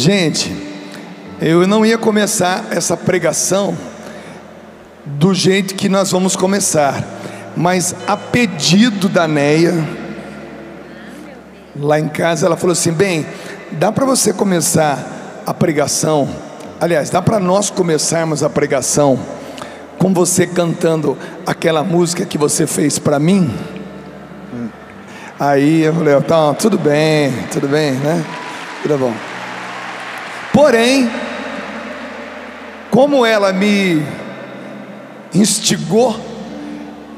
Gente, eu não ia começar essa pregação do jeito que nós vamos começar, mas a pedido da Neia, lá em casa, ela falou assim: bem, dá para você começar a pregação, aliás, dá para nós começarmos a pregação com você cantando aquela música que você fez para mim? Aí eu falei, então, tudo bem, tudo bem, né? Tudo bom. Porém, como ela me instigou,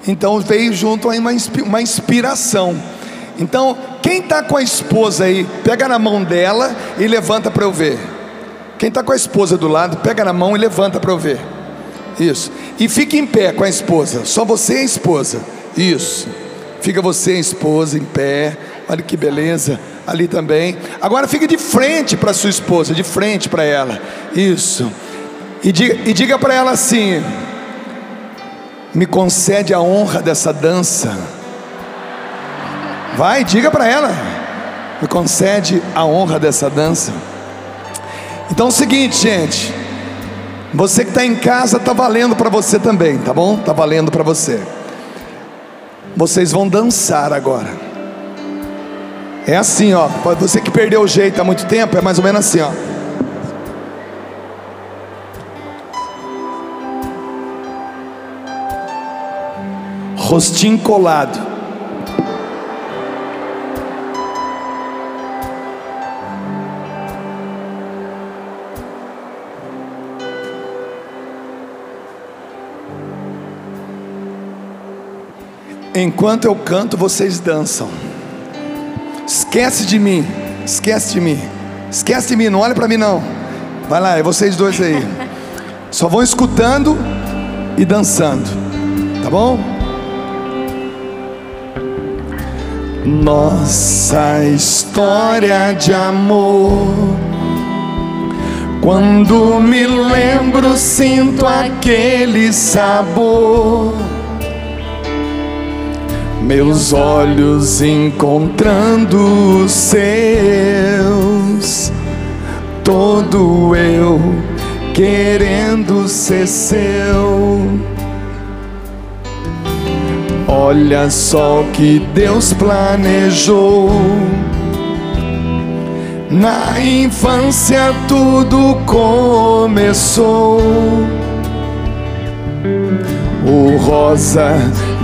então veio junto aí uma, inspiração. Então, quem está com a esposa aí, pega na mão dela e levanta para eu ver. Quem está com a esposa do lado, pega na mão e levanta para eu ver. Isso. E fique em pé com a esposa. Só você e a esposa. Isso. Fica você e a esposa em pé. Olha que beleza. Ali também. Agora fique de frente para sua esposa, de frente para ela. Isso. E diga, e diga para ela assim: Me concede a honra dessa dança. Vai, diga para ela. Me concede a honra dessa dança. Então é o seguinte, gente. Você que está em casa, está valendo para você também, tá bom? Está valendo para você. Vocês vão dançar agora. É assim, ó. Você que perdeu o jeito há muito tempo, é mais ou menos assim, ó. Rostinho colado. Enquanto eu canto, vocês dançam. Esquece de mim, esquece de mim, esquece de mim, não olha para mim não. Vai lá, é vocês dois aí. Só vão escutando e dançando, tá bom? Nossa história de amor. Quando me lembro, sinto aquele sabor meus olhos encontrando os seus, todo eu querendo ser seu. Olha só o que Deus planejou. Na infância tudo começou. O rosa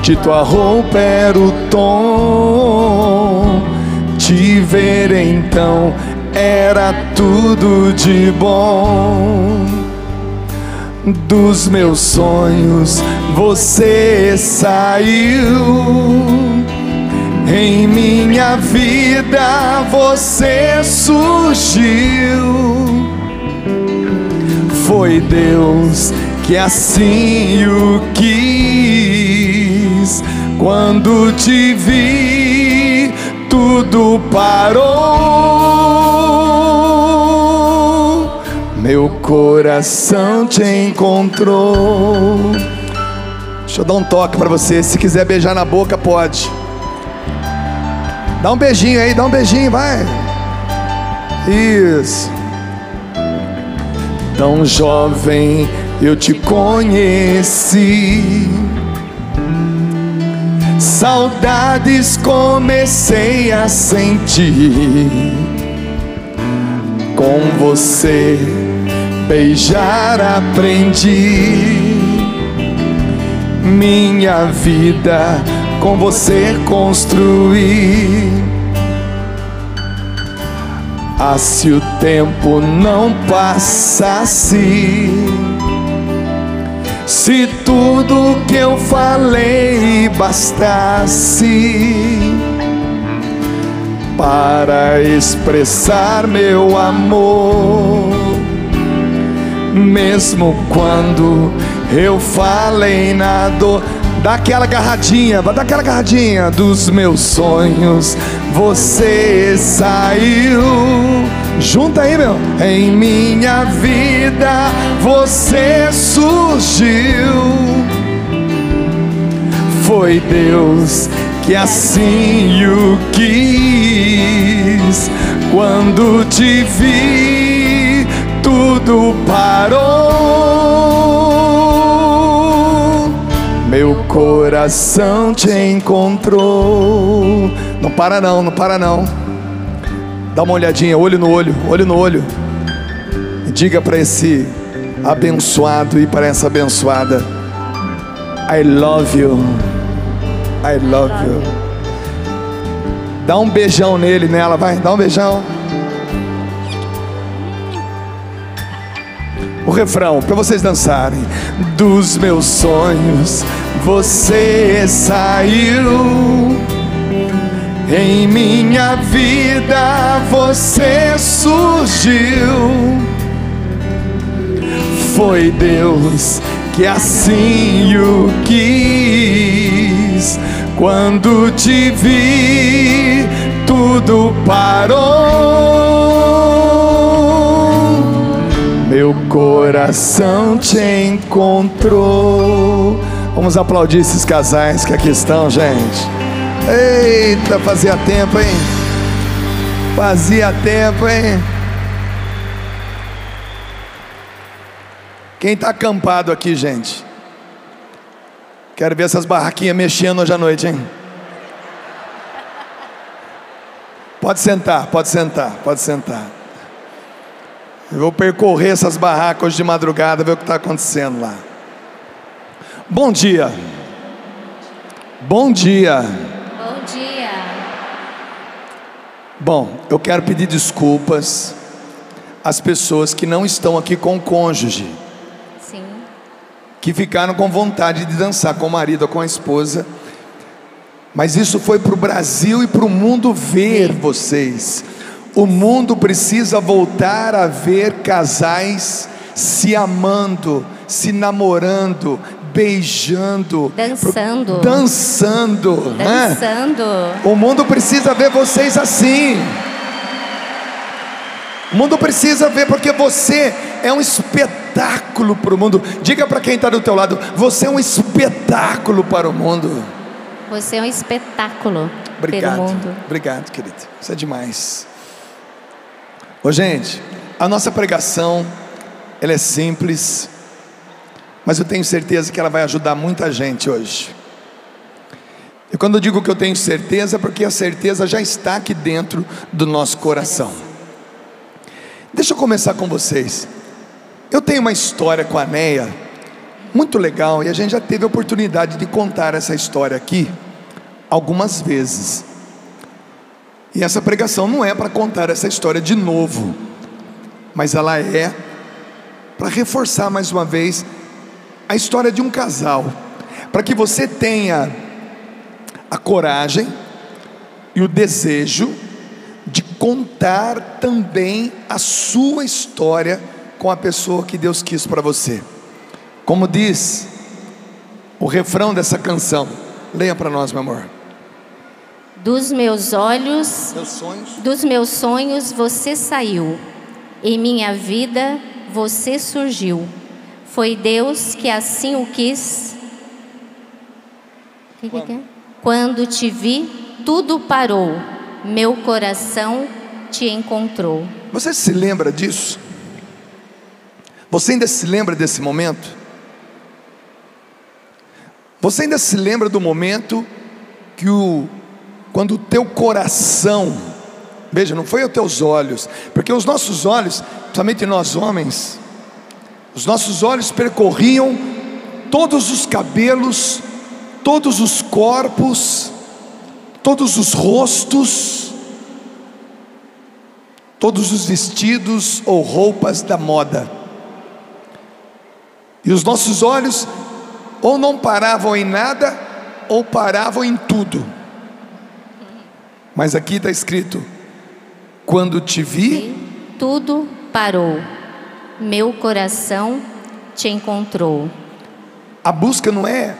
de tua roupa era o tom. Te ver então era tudo de bom. Dos meus sonhos você saiu. Em minha vida você surgiu. Foi Deus que assim o quis. Quando te vi, tudo parou. Meu coração te encontrou. Deixa eu dar um toque para você. Se quiser beijar na boca, pode. Dá um beijinho aí, dá um beijinho, vai. Isso. Tão jovem eu te conheci. Saudades comecei a sentir. Com você beijar aprendi. Minha vida com você construir. Ah, se o tempo não passasse se tudo que eu falei bastasse para expressar meu amor, mesmo quando eu falei na dor, dá aquela agarradinha, dá aquela agarradinha dos meus sonhos, você saiu Junta aí, meu. Em minha vida você surgiu. Foi Deus que assim o quis. Quando te vi, tudo parou. Coração te encontrou. Não para não, não para não. Dá uma olhadinha, olho no olho, olho no olho. E diga para esse abençoado e para essa abençoada: I love you. I love you. Dá um beijão nele, nela, vai, dá um beijão. O refrão, para vocês dançarem. Dos meus sonhos você saiu. Em minha vida você surgiu. Foi Deus que assim o quis. Quando te vi, tudo parou. Meu coração te encontrou. Vamos aplaudir esses casais que aqui estão, gente. Eita, fazia tempo, hein? Fazia tempo, hein? Quem está acampado aqui, gente? Quero ver essas barraquinhas mexendo hoje à noite, hein? Pode sentar, pode sentar, pode sentar. Eu vou percorrer essas barracas hoje de madrugada, ver o que está acontecendo lá. Bom dia. Bom dia. Bom, eu quero pedir desculpas às pessoas que não estão aqui com o cônjuge. Sim. Que ficaram com vontade de dançar com o marido ou com a esposa. Mas isso foi para o Brasil e para o mundo ver vocês. O mundo precisa voltar a ver casais se amando, se namorando, beijando, dançando, dançando, dançando. Né? O mundo precisa ver vocês assim. O mundo precisa ver porque você é um espetáculo para o mundo. Diga para quem está do teu lado, você é um espetáculo para o mundo. Você é um espetáculo Obrigado. pelo mundo. Obrigado, querido. Isso é demais. Ô, gente, a nossa pregação ela é simples mas eu tenho certeza que ela vai ajudar muita gente hoje. E quando eu digo que eu tenho certeza, é porque a certeza já está aqui dentro do nosso coração. Deixa eu começar com vocês. Eu tenho uma história com a Neia, muito legal, e a gente já teve a oportunidade de contar essa história aqui algumas vezes. E essa pregação não é para contar essa história de novo, mas ela é para reforçar mais uma vez a história de um casal, para que você tenha a coragem e o desejo de contar também a sua história com a pessoa que Deus quis para você. Como diz o refrão dessa canção, leia para nós, meu amor. Dos meus olhos, meus dos meus sonhos você saiu, em minha vida você surgiu. Foi Deus que assim o quis. Que é? Quando te vi, tudo parou. Meu coração te encontrou. Você se lembra disso? Você ainda se lembra desse momento? Você ainda se lembra do momento que o quando o teu coração, veja, não foi os teus olhos, porque os nossos olhos, somente nós homens, os nossos olhos percorriam todos os cabelos, todos os corpos, todos os rostos, todos os vestidos ou roupas da moda. E os nossos olhos ou não paravam em nada, ou paravam em tudo. Mas aqui está escrito: quando te vi, tudo parou meu coração te encontrou. A busca não é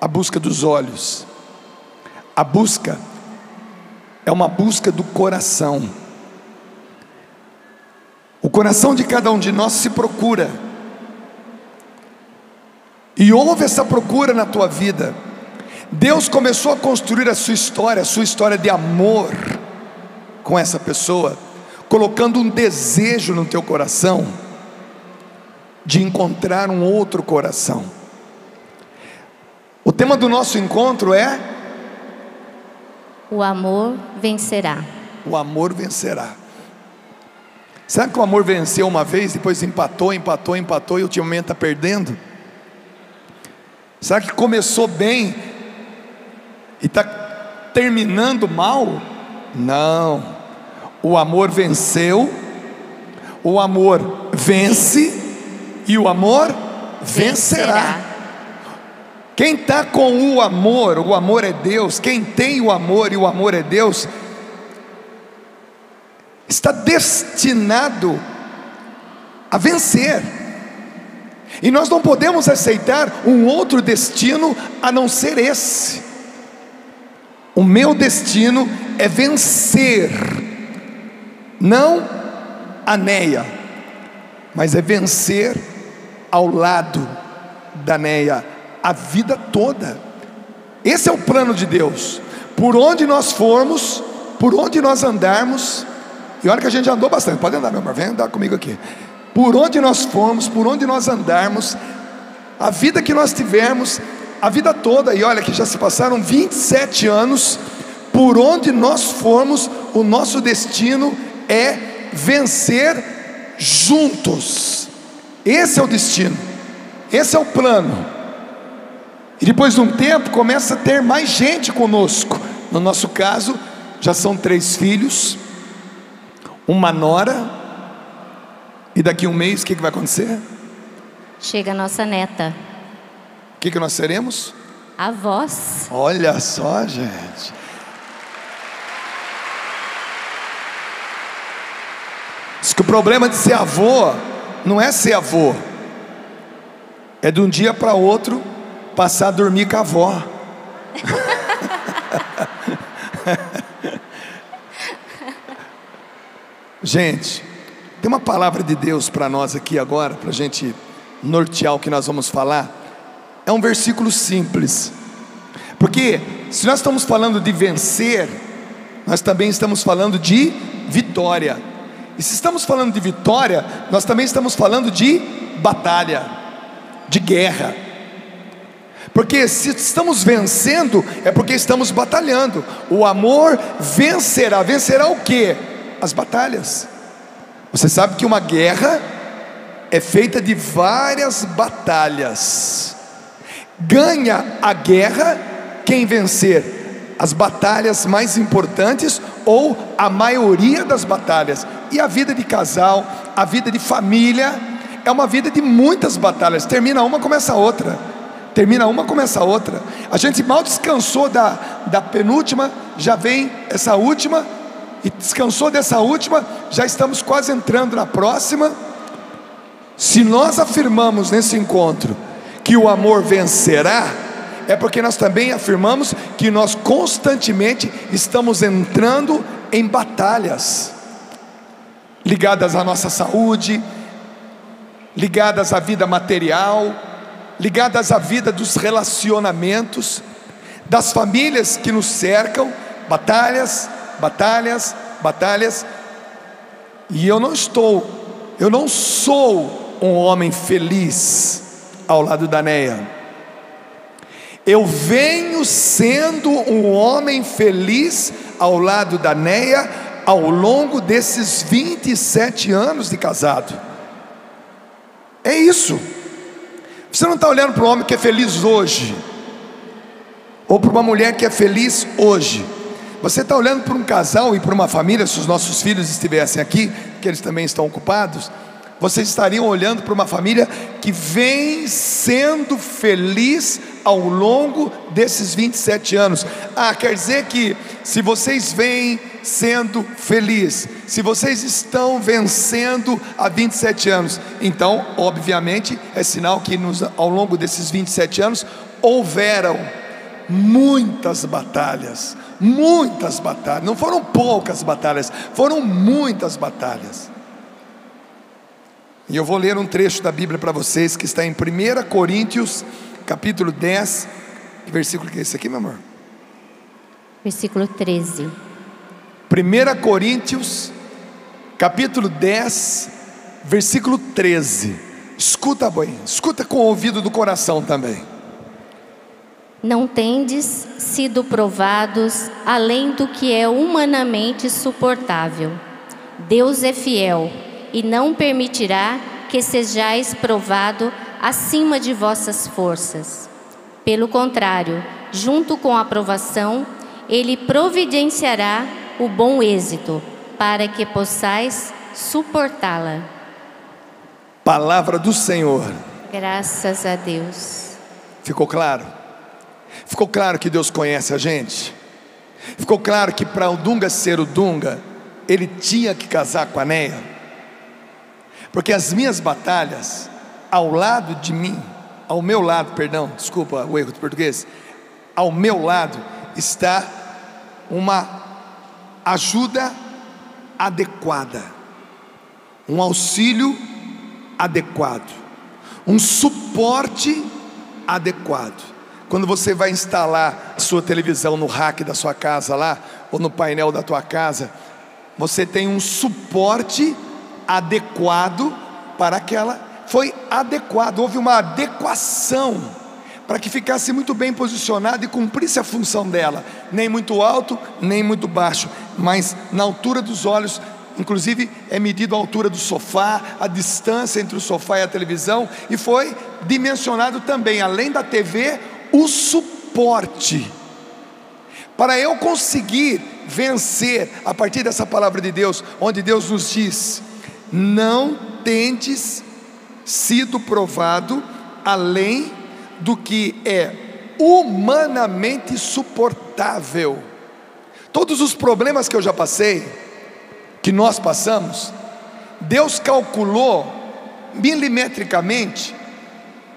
a busca dos olhos, a busca é uma busca do coração. O coração de cada um de nós se procura, e houve essa procura na tua vida. Deus começou a construir a sua história, a sua história de amor com essa pessoa, colocando um desejo no teu coração de encontrar um outro coração. O tema do nosso encontro é O amor vencerá. O amor vencerá. Será que o amor venceu uma vez, depois empatou, empatou, empatou e ultimamente está perdendo? Será que começou bem e está terminando mal? Não. O amor venceu, o amor vence e o amor vencerá. vencerá. Quem está com o amor, o amor é Deus, quem tem o amor e o amor é Deus, está destinado a vencer. E nós não podemos aceitar um outro destino a não ser esse. O meu destino é vencer, não a Neia, mas é vencer ao lado da Neia a vida toda. Esse é o plano de Deus. Por onde nós formos, por onde nós andarmos, e olha que a gente andou bastante, pode andar, meu amor, vem andar comigo aqui. Por onde nós formos, por onde nós andarmos, a vida que nós tivermos, a vida toda, e olha que já se passaram 27 anos, por onde nós formos, o nosso destino é vencer juntos. Esse é o destino, esse é o plano. E depois de um tempo começa a ter mais gente conosco. No nosso caso, já são três filhos, uma nora, e daqui a um mês o que, que vai acontecer? Chega a nossa neta. O que, que nós seremos? Avós. Olha só, gente. Diz que o problema de ser avô não é ser avô, é de um dia para outro passar a dormir com a avó. gente, tem uma palavra de Deus para nós aqui agora, para a gente nortear o que nós vamos falar. É um versículo simples, porque se nós estamos falando de vencer, nós também estamos falando de vitória. E se estamos falando de vitória, nós também estamos falando de batalha, de guerra. Porque se estamos vencendo, é porque estamos batalhando. O amor vencerá. Vencerá o que? As batalhas. Você sabe que uma guerra é feita de várias batalhas. Ganha a guerra quem vencer as batalhas mais importantes ou a maioria das batalhas. E a vida de casal, a vida de família, é uma vida de muitas batalhas. Termina uma, começa outra. Termina uma, começa outra. A gente mal descansou da, da penúltima, já vem essa última, e descansou dessa última, já estamos quase entrando na próxima. Se nós afirmamos nesse encontro que o amor vencerá, é porque nós também afirmamos que nós constantemente estamos entrando em batalhas ligadas à nossa saúde, ligadas à vida material, ligadas à vida dos relacionamentos, das famílias que nos cercam, batalhas, batalhas, batalhas. E eu não estou, eu não sou um homem feliz ao lado da Neia eu venho sendo um homem feliz ao lado da Neia ao longo desses 27 anos de casado. É isso. Você não está olhando para um homem que é feliz hoje, ou para uma mulher que é feliz hoje. Você está olhando para um casal e para uma família, se os nossos filhos estivessem aqui, que eles também estão ocupados, vocês estariam olhando para uma família que vem sendo feliz ao longo desses 27 anos. Ah, quer dizer que se vocês vêm sendo feliz, se vocês estão vencendo há 27 anos, então, obviamente, é sinal que nos, ao longo desses 27 anos houveram muitas batalhas, muitas batalhas, não foram poucas batalhas, foram muitas batalhas. E eu vou ler um trecho da Bíblia para vocês que está em 1 Coríntios, capítulo 10, que versículo que é esse aqui, meu amor? Versículo 13. 1 Coríntios, capítulo 10, versículo 13. Escuta bem, escuta com o ouvido do coração também. Não tendes sido provados além do que é humanamente suportável. Deus é fiel e não permitirá que sejais provado acima de vossas forças. Pelo contrário, junto com a aprovação, ele providenciará o bom êxito, para que possais suportá-la. Palavra do Senhor. Graças a Deus. Ficou claro? Ficou claro que Deus conhece a gente? Ficou claro que para o Dunga ser o Dunga, ele tinha que casar com a Neia? Porque as minhas batalhas, ao lado de mim, ao meu lado, perdão, desculpa o erro de português, ao meu lado está uma ajuda adequada, um auxílio adequado, um suporte adequado. Quando você vai instalar a sua televisão no rack da sua casa lá, ou no painel da tua casa, você tem um suporte adequado para aquela. Foi adequado, houve uma adequação para que ficasse muito bem posicionado e cumprisse a função dela, nem muito alto, nem muito baixo, mas na altura dos olhos, inclusive é medido a altura do sofá, a distância entre o sofá e a televisão, e foi dimensionado também, além da TV, o suporte. Para eu conseguir vencer a partir dessa palavra de Deus, onde Deus nos diz: não tendes sido provado além do que é humanamente suportável. Todos os problemas que eu já passei, que nós passamos, Deus calculou milimetricamente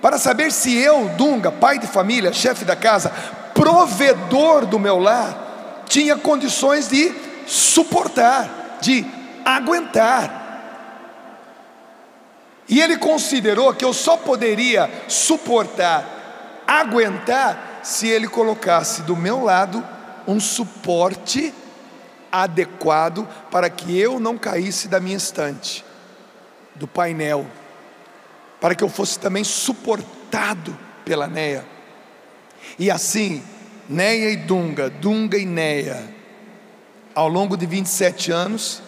para saber se eu, Dunga, pai de família, chefe da casa, provedor do meu lar, tinha condições de suportar, de aguentar. E ele considerou que eu só poderia suportar, aguentar, se ele colocasse do meu lado um suporte adequado para que eu não caísse da minha estante, do painel, para que eu fosse também suportado pela Neia. E assim, Neia e Dunga, Dunga e Neia, ao longo de 27 anos,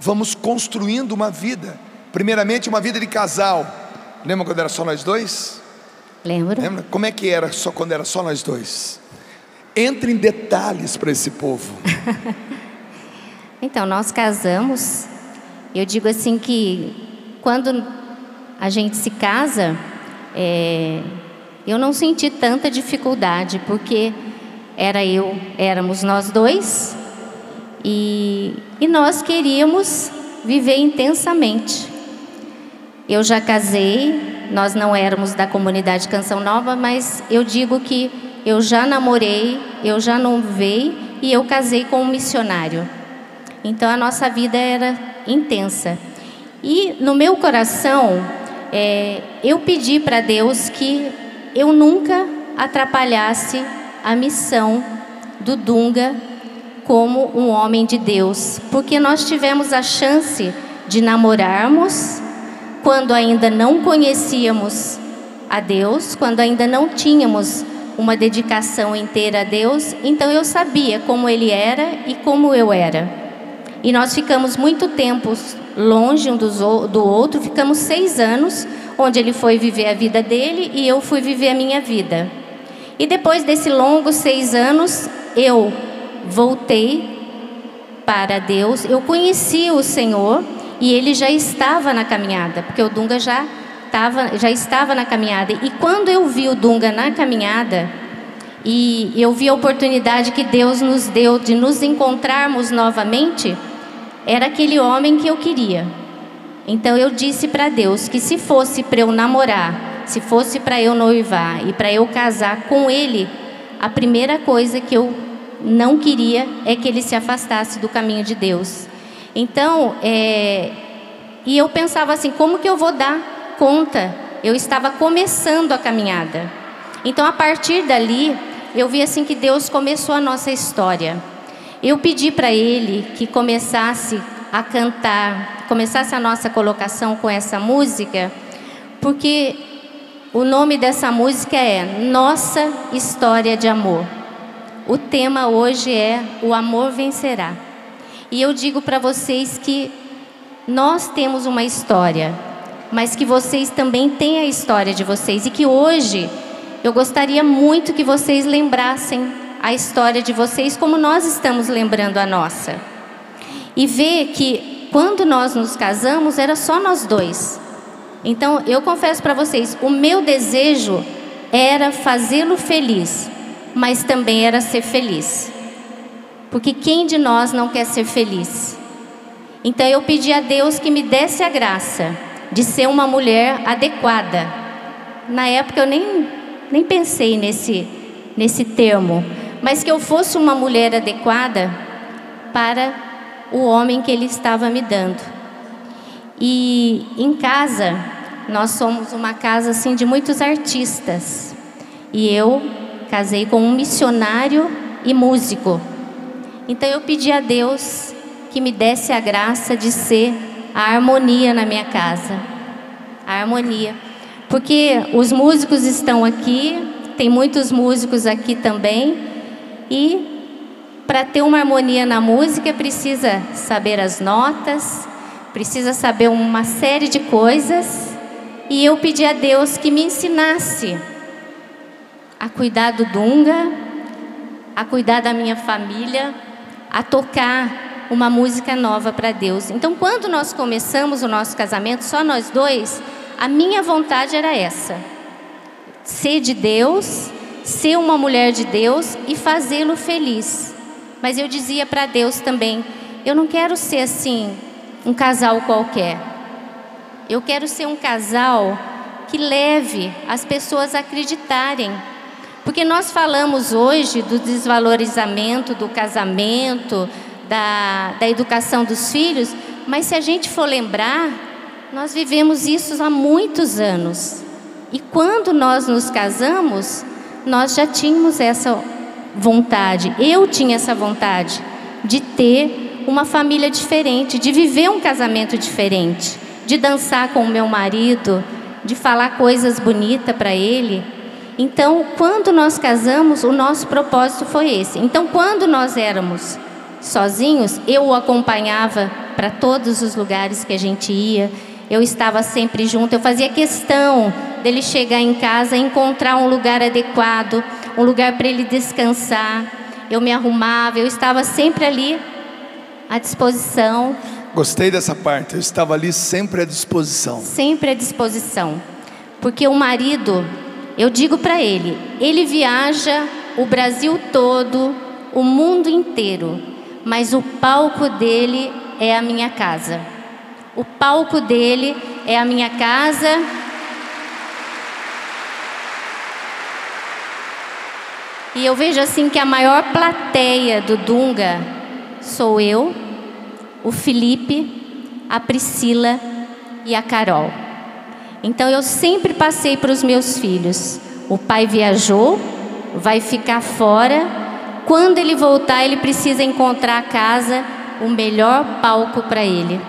vamos construindo uma vida Primeiramente, uma vida de casal. Lembra quando era só nós dois? Lembro. Lembra? Como é que era só quando era só nós dois? Entre em detalhes para esse povo. então, nós casamos. Eu digo assim que quando a gente se casa, é, eu não senti tanta dificuldade, porque era eu, éramos nós dois, e, e nós queríamos viver intensamente. Eu já casei, nós não éramos da comunidade Canção Nova, mas eu digo que eu já namorei, eu já noivei e eu casei com um missionário. Então a nossa vida era intensa. E no meu coração, é, eu pedi para Deus que eu nunca atrapalhasse a missão do Dunga como um homem de Deus, porque nós tivemos a chance de namorarmos quando ainda não conhecíamos a Deus, quando ainda não tínhamos uma dedicação inteira a Deus, então eu sabia como Ele era e como eu era. E nós ficamos muito tempo longe um do outro, ficamos seis anos, onde ele foi viver a vida dele e eu fui viver a minha vida. E depois desse longo seis anos, eu voltei para Deus, eu conheci o Senhor e ele já estava na caminhada, porque o Dunga já, tava, já estava na caminhada. E quando eu vi o Dunga na caminhada, e eu vi a oportunidade que Deus nos deu de nos encontrarmos novamente, era aquele homem que eu queria. Então eu disse para Deus que se fosse para eu namorar, se fosse para eu noivar e para eu casar com ele, a primeira coisa que eu não queria é que ele se afastasse do caminho de Deus. Então, é, e eu pensava assim, como que eu vou dar conta? Eu estava começando a caminhada. Então, a partir dali, eu vi assim que Deus começou a nossa história. Eu pedi para Ele que começasse a cantar, começasse a nossa colocação com essa música, porque o nome dessa música é Nossa História de Amor. O tema hoje é O Amor Vencerá. E eu digo para vocês que nós temos uma história, mas que vocês também têm a história de vocês e que hoje eu gostaria muito que vocês lembrassem a história de vocês como nós estamos lembrando a nossa. E ver que quando nós nos casamos era só nós dois. Então, eu confesso para vocês, o meu desejo era fazê-lo feliz, mas também era ser feliz. Porque quem de nós não quer ser feliz? Então eu pedi a Deus que me desse a graça de ser uma mulher adequada. Na época eu nem, nem pensei nesse, nesse termo, mas que eu fosse uma mulher adequada para o homem que Ele estava me dando. E em casa, nós somos uma casa assim de muitos artistas. E eu casei com um missionário e músico. Então eu pedi a Deus que me desse a graça de ser a harmonia na minha casa. A harmonia. Porque os músicos estão aqui, tem muitos músicos aqui também, e para ter uma harmonia na música precisa saber as notas, precisa saber uma série de coisas. E eu pedi a Deus que me ensinasse a cuidar do Dunga, a cuidar da minha família, a tocar uma música nova para Deus. Então, quando nós começamos o nosso casamento, só nós dois, a minha vontade era essa: ser de Deus, ser uma mulher de Deus e fazê-lo feliz. Mas eu dizia para Deus também: eu não quero ser assim, um casal qualquer. Eu quero ser um casal que leve as pessoas a acreditarem. Porque nós falamos hoje do desvalorizamento do casamento, da, da educação dos filhos, mas se a gente for lembrar, nós vivemos isso há muitos anos. E quando nós nos casamos, nós já tínhamos essa vontade, eu tinha essa vontade de ter uma família diferente, de viver um casamento diferente, de dançar com o meu marido, de falar coisas bonitas para ele. Então, quando nós casamos, o nosso propósito foi esse. Então, quando nós éramos sozinhos, eu o acompanhava para todos os lugares que a gente ia. Eu estava sempre junto. Eu fazia questão dele chegar em casa encontrar um lugar adequado, um lugar para ele descansar. Eu me arrumava, eu estava sempre ali à disposição. Gostei dessa parte, eu estava ali sempre à disposição. Sempre à disposição. Porque o marido, eu digo para ele, ele viaja o Brasil todo, o mundo inteiro, mas o palco dele é a minha casa. O palco dele é a minha casa. E eu vejo assim que a maior plateia do Dunga sou eu, o Felipe, a Priscila e a Carol. Então eu sempre passei para os meus filhos: o pai viajou, vai ficar fora. Quando ele voltar, ele precisa encontrar a casa, o melhor palco para ele.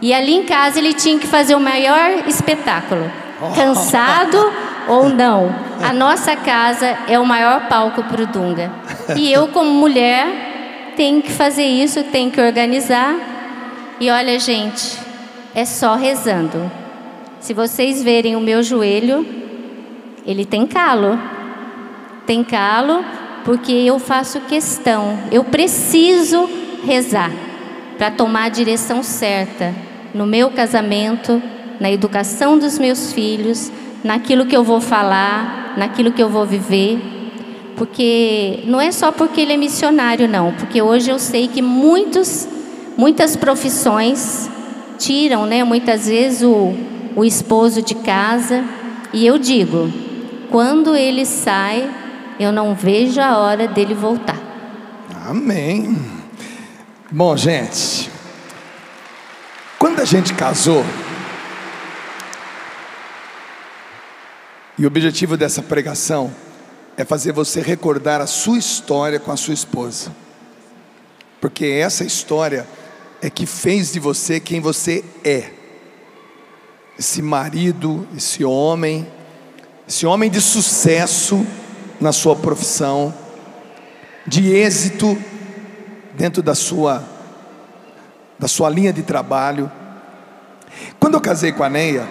E ali em casa ele tinha que fazer o maior espetáculo. Cansado ou não, a nossa casa é o maior palco para o Dunga. E eu, como mulher, tem que fazer isso, tem que organizar. E olha, gente, é só rezando. Se vocês verem o meu joelho, ele tem calo. Tem calo porque eu faço questão, eu preciso rezar para tomar a direção certa no meu casamento, na educação dos meus filhos, naquilo que eu vou falar, naquilo que eu vou viver. Porque não é só porque ele é missionário, não, porque hoje eu sei que muitos, muitas profissões tiram, né, muitas vezes o, o esposo de casa, e eu digo, quando ele sai, eu não vejo a hora dele voltar. Amém. Bom, gente, quando a gente casou, e o objetivo dessa pregação é fazer você recordar a sua história com a sua esposa. Porque essa história é que fez de você quem você é. Esse marido, esse homem, esse homem de sucesso na sua profissão, de êxito dentro da sua da sua linha de trabalho. Quando eu casei com a Neia,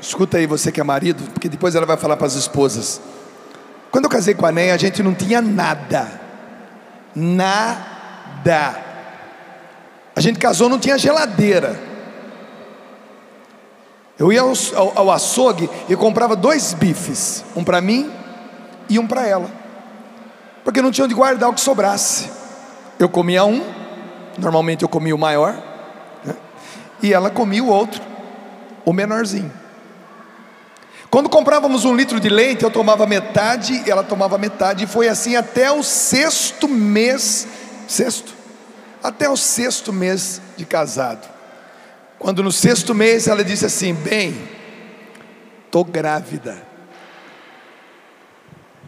escuta aí você que é marido, porque depois ela vai falar para as esposas. Quando eu casei com a Neia, a gente não tinha nada. Nada. A gente casou, não tinha geladeira. Eu ia ao, ao, ao açougue e comprava dois bifes, um para mim e um para ela, porque não tinha onde guardar o que sobrasse. Eu comia um, normalmente eu comia o maior, né? e ela comia o outro, o menorzinho. Quando comprávamos um litro de leite, eu tomava metade, ela tomava metade, e foi assim até o sexto mês, sexto, até o sexto mês de casado. Quando no sexto mês ela disse assim: Bem, estou grávida.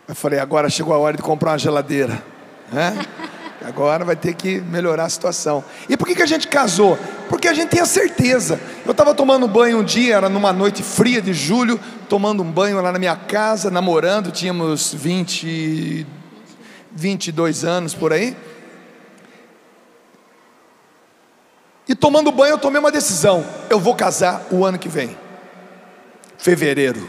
Eu falei: Agora chegou a hora de comprar uma geladeira. Né? Agora vai ter que melhorar a situação. E por que, que a gente casou? Porque a gente tinha certeza. Eu estava tomando banho um dia, era numa noite fria de julho, tomando um banho lá na minha casa, namorando, tínhamos 20, 22 anos por aí. E tomando banho, eu tomei uma decisão: eu vou casar o ano que vem, fevereiro.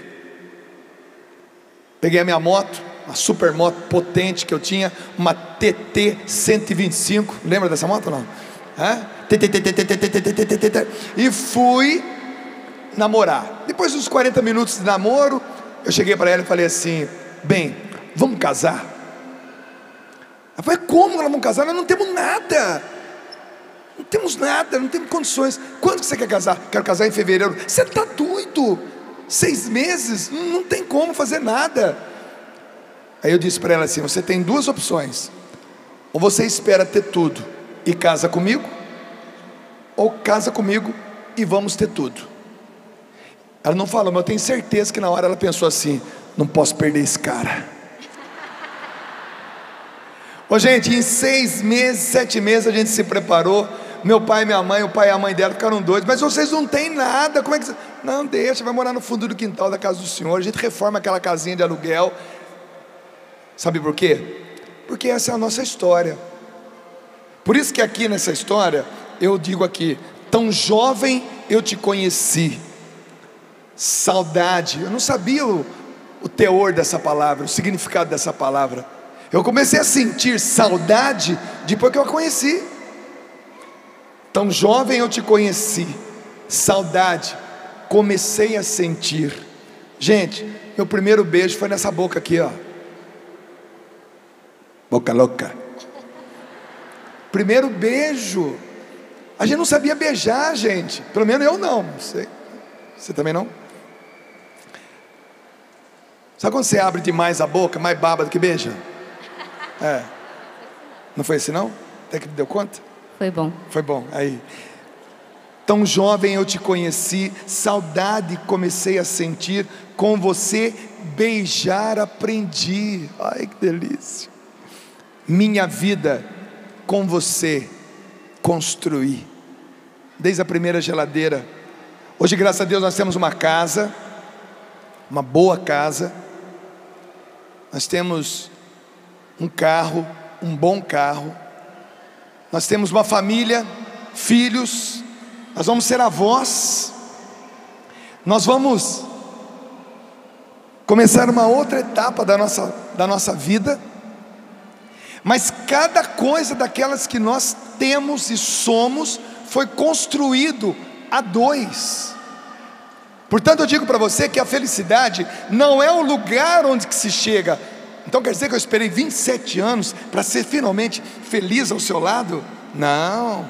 Peguei a minha moto, uma super moto potente que eu tinha, uma TT 125. Lembra dessa moto não? E fui namorar. Depois dos 40 minutos de namoro, eu cheguei para ela e falei assim: Bem, vamos casar? Ela falou: Como nós vamos casar? Nós não temos nada. Não temos nada, não temos condições. Quando você quer casar? Quero casar em fevereiro. Você está doido? Seis meses? Não tem como fazer nada. Aí eu disse para ela assim: você tem duas opções. Ou você espera ter tudo e casa comigo, ou casa comigo e vamos ter tudo. Ela não falou, mas eu tenho certeza que na hora ela pensou assim: não posso perder esse cara. Ô gente, em seis meses, sete meses a gente se preparou. Meu pai e minha mãe, o pai e a mãe dela ficaram doidos, mas vocês não têm nada, como é que. Não, deixa, vai morar no fundo do quintal da casa do senhor. A gente reforma aquela casinha de aluguel Sabe por quê? Porque essa é a nossa história. Por isso que aqui nessa história, eu digo aqui, tão jovem eu te conheci. Saudade, eu não sabia o, o teor dessa palavra, o significado dessa palavra. Eu comecei a sentir saudade depois que eu a conheci. Tão jovem eu te conheci, saudade, comecei a sentir. Gente, meu primeiro beijo foi nessa boca aqui, ó. Boca louca. Primeiro beijo. A gente não sabia beijar, gente. Pelo menos eu não. Você, você também não? Sabe quando você abre demais a boca, mais baba do que beija? É. Não foi assim não? Até que deu conta? Foi bom. Foi bom. Aí. Tão jovem eu te conheci, saudade comecei a sentir, com você beijar aprendi. Ai que delícia minha vida com você construir. Desde a primeira geladeira. Hoje, graças a Deus, nós temos uma casa, uma boa casa. Nós temos um carro, um bom carro. Nós temos uma família, filhos. Nós vamos ser avós. Nós vamos começar uma outra etapa da nossa, da nossa vida mas cada coisa daquelas que nós temos e somos foi construído a dois. Portanto, eu digo para você que a felicidade não é o lugar onde que se chega. Então quer dizer que eu esperei 27 anos para ser finalmente feliz ao seu lado? Não.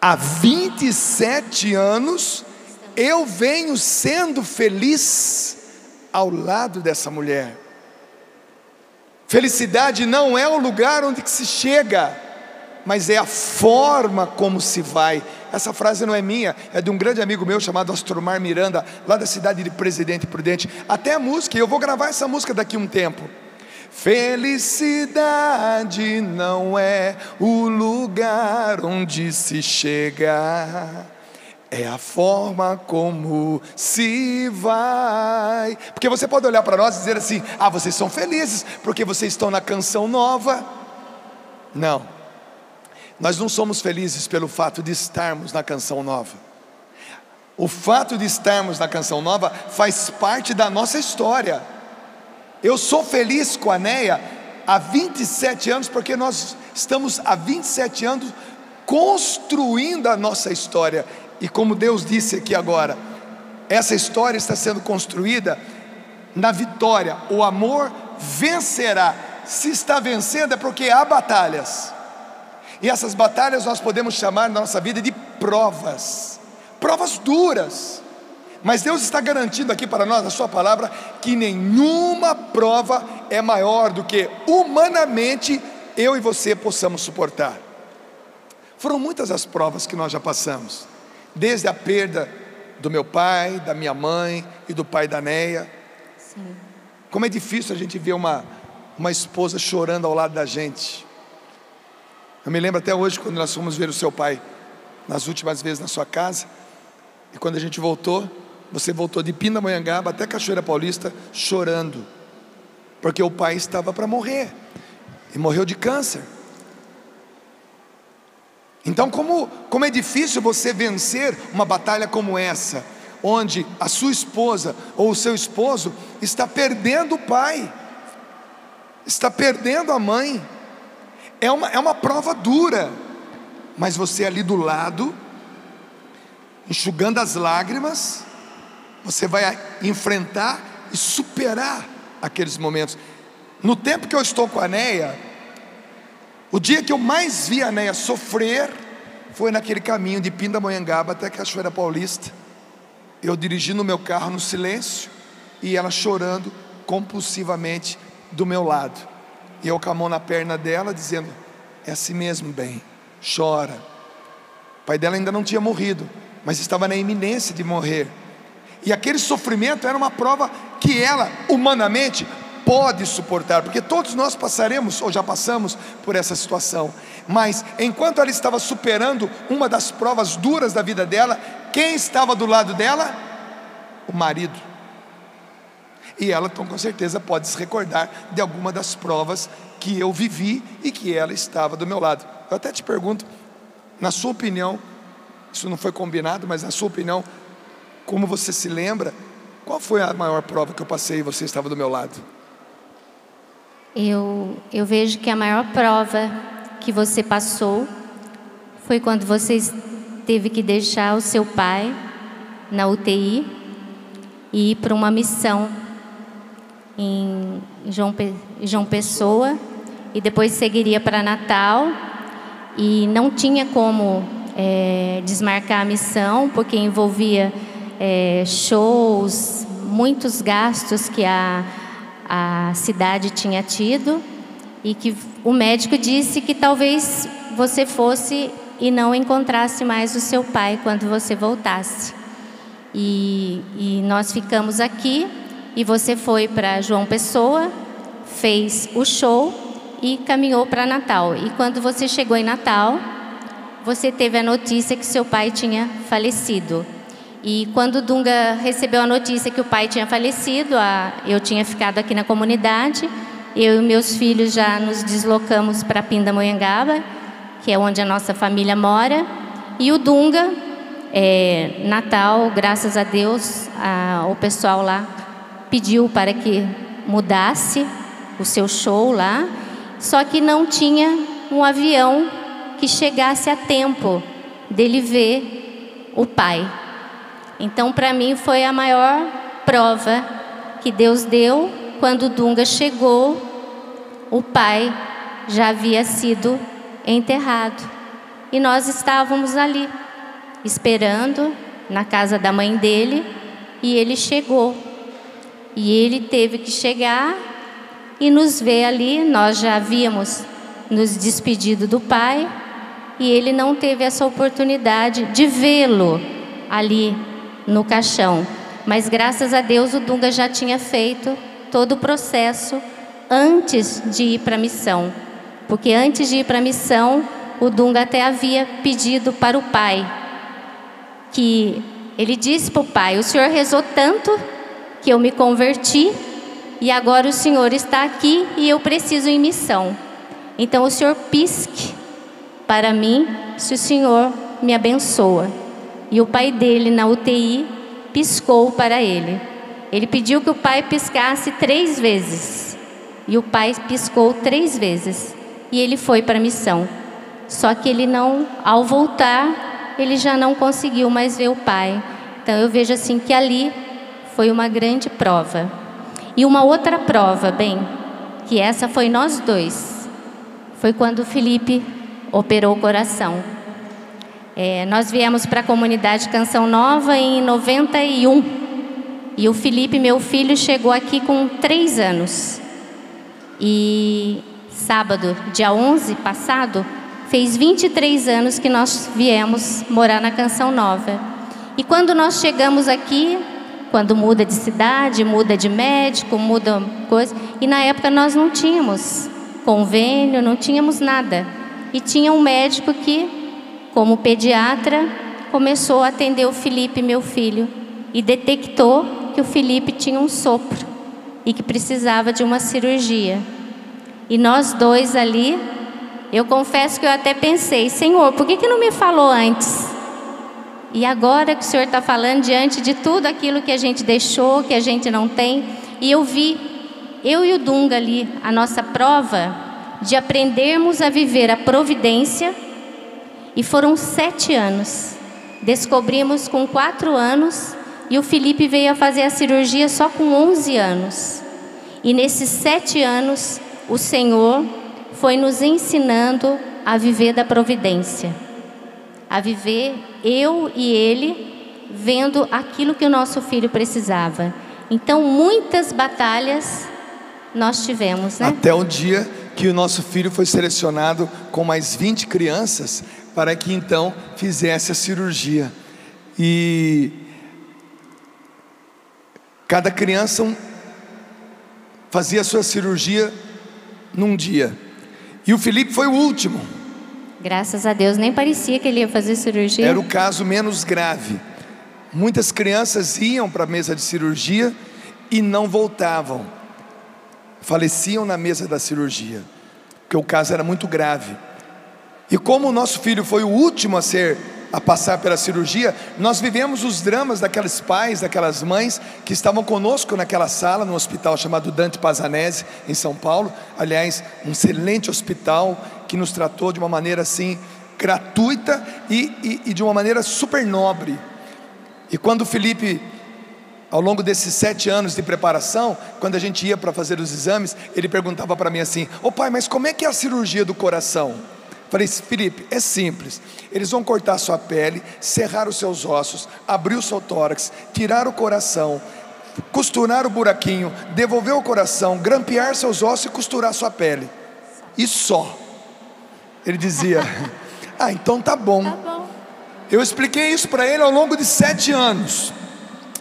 Há 27 anos eu venho sendo feliz ao lado dessa mulher. Felicidade não é o lugar onde se chega, mas é a forma como se vai. Essa frase não é minha, é de um grande amigo meu chamado Astromar Miranda, lá da cidade de Presidente Prudente. Até a música, eu vou gravar essa música daqui a um tempo. Felicidade não é o lugar onde se chega, é a forma como se vai. Porque você pode olhar para nós e dizer assim: ah, vocês são felizes porque vocês estão na canção nova. Não, nós não somos felizes pelo fato de estarmos na canção nova. O fato de estarmos na canção nova faz parte da nossa história. Eu sou feliz com a Neia há 27 anos, porque nós estamos há 27 anos construindo a nossa história. E como Deus disse aqui agora, essa história está sendo construída na vitória. O amor vencerá. Se está vencendo é porque há batalhas. E essas batalhas nós podemos chamar na nossa vida de provas. Provas duras. Mas Deus está garantindo aqui para nós, na Sua palavra, que nenhuma prova é maior do que humanamente eu e você possamos suportar. Foram muitas as provas que nós já passamos desde a perda do meu pai, da minha mãe e do pai da Neia. Sim. Como é difícil a gente ver uma, uma esposa chorando ao lado da gente. Eu me lembro até hoje quando nós fomos ver o seu pai nas últimas vezes na sua casa. E quando a gente voltou, você voltou de Pindamonhangaba até Cachoeira Paulista chorando, porque o pai estava para morrer e morreu de câncer. Então, como, como é difícil você vencer uma batalha como essa, onde a sua esposa ou o seu esposo está perdendo o pai, está perdendo a mãe, é uma, é uma prova dura, mas você ali do lado, enxugando as lágrimas, você vai enfrentar e superar aqueles momentos. No tempo que eu estou com a Neia, o dia que eu mais vi a Neia sofrer foi naquele caminho de Pindamonhangaba até Cachoeira Paulista. Eu dirigindo o meu carro no silêncio e ela chorando compulsivamente do meu lado. E eu com a mão na perna dela, dizendo: É assim mesmo, bem, chora. O pai dela ainda não tinha morrido, mas estava na iminência de morrer. E aquele sofrimento era uma prova que ela, humanamente, pode suportar, porque todos nós passaremos ou já passamos por essa situação. Mas enquanto ela estava superando uma das provas duras da vida dela, quem estava do lado dela? O marido. E ela, então, com certeza, pode se recordar de alguma das provas que eu vivi e que ela estava do meu lado. Eu até te pergunto, na sua opinião, isso não foi combinado, mas na sua opinião, como você se lembra, qual foi a maior prova que eu passei e você estava do meu lado? Eu, eu vejo que a maior prova que você passou foi quando você teve que deixar o seu pai na UTI e ir para uma missão em João, João Pessoa e depois seguiria para Natal e não tinha como é, desmarcar a missão porque envolvia é, shows, muitos gastos que a a cidade tinha tido e que o médico disse que talvez você fosse e não encontrasse mais o seu pai quando você voltasse. E, e nós ficamos aqui e você foi para João Pessoa, fez o show e caminhou para Natal. E quando você chegou em Natal, você teve a notícia que seu pai tinha falecido. E quando Dunga recebeu a notícia que o pai tinha falecido, a, eu tinha ficado aqui na comunidade. Eu e meus filhos já nos deslocamos para Pindamonhangaba, que é onde a nossa família mora. E o Dunga, é, Natal, graças a Deus, a, o pessoal lá pediu para que mudasse o seu show lá, só que não tinha um avião que chegasse a tempo dele ver o pai. Então, para mim, foi a maior prova que Deus deu quando Dunga chegou. O pai já havia sido enterrado e nós estávamos ali, esperando na casa da mãe dele, e ele chegou. E ele teve que chegar e nos ver ali. Nós já havíamos nos despedido do pai e ele não teve essa oportunidade de vê-lo ali no caixão. Mas graças a Deus o Dunga já tinha feito todo o processo antes de ir para a missão. Porque antes de ir para a missão, o Dunga até havia pedido para o pai que ele disse para o pai: O senhor rezou tanto que eu me converti e agora o senhor está aqui e eu preciso em missão. Então o senhor pisque para mim se o senhor me abençoa. E o pai dele na UTI piscou para ele. Ele pediu que o pai piscasse três vezes. E o pai piscou três vezes. E ele foi para a missão. Só que ele não, ao voltar, ele já não conseguiu mais ver o pai. Então eu vejo assim que ali foi uma grande prova. E uma outra prova, bem, que essa foi nós dois. Foi quando o Felipe operou o coração. É, nós viemos para a comunidade Canção Nova em 91. E o Felipe, meu filho, chegou aqui com três anos. E sábado, dia 11 passado, fez 23 anos que nós viemos morar na Canção Nova. E quando nós chegamos aqui, quando muda de cidade, muda de médico, muda coisa, e na época nós não tínhamos convênio, não tínhamos nada. E tinha um médico que como pediatra, começou a atender o Felipe, meu filho, e detectou que o Felipe tinha um sopro e que precisava de uma cirurgia. E nós dois ali, eu confesso que eu até pensei, Senhor, por que, que não me falou antes? E agora que o Senhor está falando, diante de tudo aquilo que a gente deixou, que a gente não tem, e eu vi, eu e o Dunga ali, a nossa prova de aprendermos a viver a providência e foram sete anos. Descobrimos com quatro anos e o Felipe veio a fazer a cirurgia só com 11 anos. E nesses sete anos, o Senhor foi nos ensinando a viver da providência, a viver eu e ele vendo aquilo que o nosso filho precisava. Então, muitas batalhas nós tivemos, né? Até o dia que o nosso filho foi selecionado com mais 20 crianças para que então fizesse a cirurgia. E cada criança fazia a sua cirurgia num dia. E o Felipe foi o último. Graças a Deus, nem parecia que ele ia fazer cirurgia. Era o caso menos grave. Muitas crianças iam para a mesa de cirurgia e não voltavam. Faleciam na mesa da cirurgia, porque o caso era muito grave. E como o nosso filho foi o último a ser a passar pela cirurgia, nós vivemos os dramas daqueles pais, daquelas mães que estavam conosco naquela sala no hospital chamado Dante Pazanese em São Paulo. Aliás, um excelente hospital que nos tratou de uma maneira assim gratuita e, e, e de uma maneira super nobre. E quando Felipe ao longo desses sete anos de preparação, quando a gente ia para fazer os exames, ele perguntava para mim assim: Ô oh, pai, mas como é que é a cirurgia do coração? Falei, Felipe, é simples. Eles vão cortar sua pele, serrar os seus ossos, abrir o seu tórax, tirar o coração, costurar o buraquinho, devolver o coração, grampear seus ossos e costurar sua pele. E só. Ele dizia: Ah, então tá bom. Tá bom. Eu expliquei isso para ele ao longo de sete anos.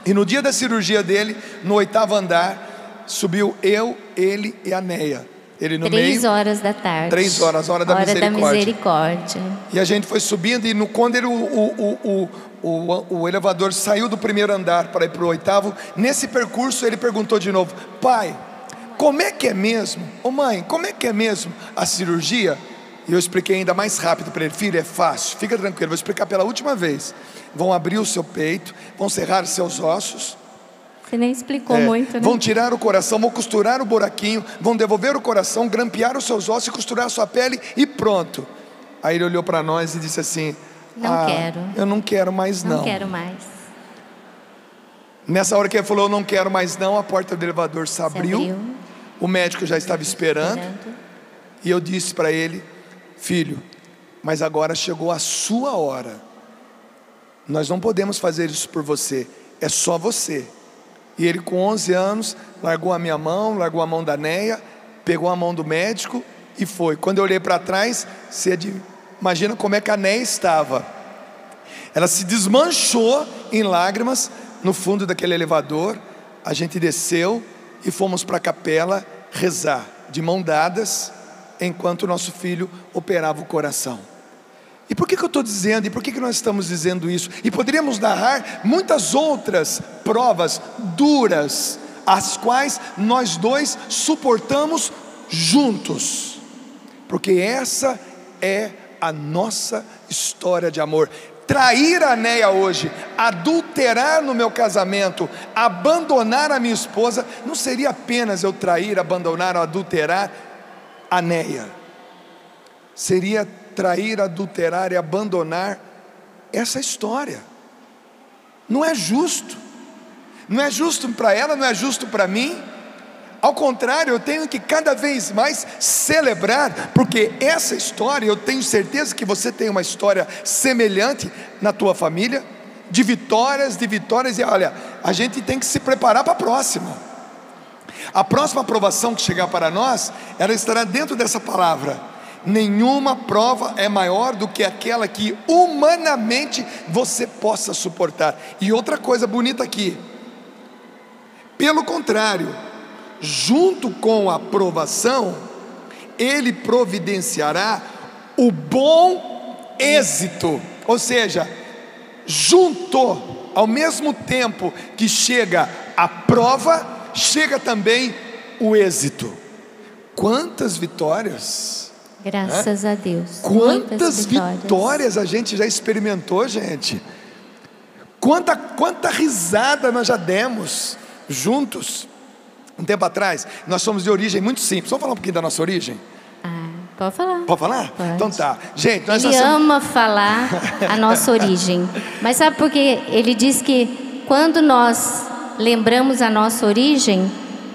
E no dia da cirurgia dele, no oitavo andar, subiu eu, ele e a Neia. Ele no três meio, horas da tarde. Três horas, hora da hora misericórdia. da misericórdia. E a gente foi subindo e no, quando ele, o, o, o, o, o elevador saiu do primeiro andar para ir para o oitavo, nesse percurso ele perguntou de novo, pai, como é que é mesmo? Ô oh, mãe, como é que é mesmo a cirurgia? E eu expliquei ainda mais rápido para ele, filho, é fácil, fica tranquilo, vou explicar pela última vez. Vão abrir o seu peito, vão serrar seus ossos, você nem explicou é, muito, né? Vão tirar o coração, vão costurar o buraquinho, vão devolver o coração, grampear os seus ossos e costurar a sua pele e pronto. Aí ele olhou para nós e disse assim: Não ah, quero. Eu não quero mais não. Não quero mais. Nessa hora que ele falou, eu não quero mais não, a porta do elevador se abriu. Se abriu. O médico já estava esperando. esperando. E eu disse para ele: Filho, mas agora chegou a sua hora. Nós não podemos fazer isso por você. É só você. E ele, com 11 anos, largou a minha mão, largou a mão da Neia, pegou a mão do médico e foi. Quando eu olhei para trás, você imagina como é que a Neia estava. Ela se desmanchou em lágrimas no fundo daquele elevador. A gente desceu e fomos para a capela rezar, de mão dadas, enquanto o nosso filho operava o coração. E por que, que eu estou dizendo? E por que, que nós estamos dizendo isso? E poderíamos narrar muitas outras provas duras, as quais nós dois suportamos juntos, porque essa é a nossa história de amor. Trair a Neia hoje, adulterar no meu casamento, abandonar a minha esposa, não seria apenas eu trair, abandonar ou adulterar a Neia, seria trair, adulterar e abandonar essa história. Não é justo, não é justo para ela, não é justo para mim. Ao contrário, eu tenho que cada vez mais celebrar, porque essa história, eu tenho certeza que você tem uma história semelhante na tua família, de vitórias, de vitórias, e olha, a gente tem que se preparar para a próxima. A próxima aprovação que chegar para nós, ela estará dentro dessa palavra. Nenhuma prova é maior do que aquela que humanamente você possa suportar. E outra coisa bonita aqui, pelo contrário, junto com a provação, ele providenciará o bom êxito, ou seja, junto, ao mesmo tempo que chega a prova, chega também o êxito. Quantas vitórias! Graças é? a Deus. Quantas vitórias. vitórias. a gente já experimentou, gente? Quanta, quanta risada nós já demos juntos. Um tempo atrás, nós somos de origem muito simples. Vamos falar um pouquinho da nossa origem? Ah, pode falar. Pode falar? Pode. Então tá. Gente, nós Ele ama falar a nossa origem. Mas sabe por quê? Ele diz que quando nós lembramos a nossa origem,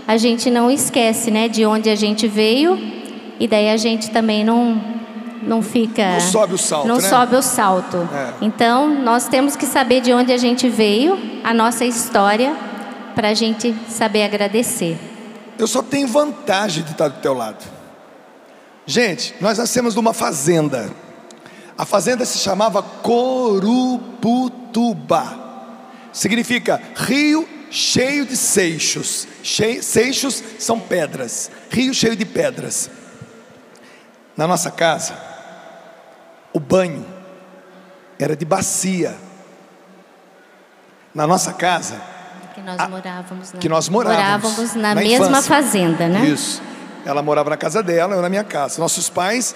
a gente não esquece, né, de onde a gente veio, e daí a gente também não não fica não sobe o salto, não né? sobe o salto. É. Então nós temos que saber de onde a gente veio, a nossa história, para a gente saber agradecer. Eu só tenho vantagem de estar do teu lado. Gente, nós nascemos numa fazenda. A fazenda se chamava Coruputuba. Significa rio cheio de seixos. seixos são pedras. Rio cheio de pedras. Na nossa casa, o banho era de bacia. Na nossa casa, que nós a, morávamos, na, que nós morávamos, morávamos na, na mesma infância. fazenda, né? Isso. Ela morava na casa dela, eu na minha casa. Nossos pais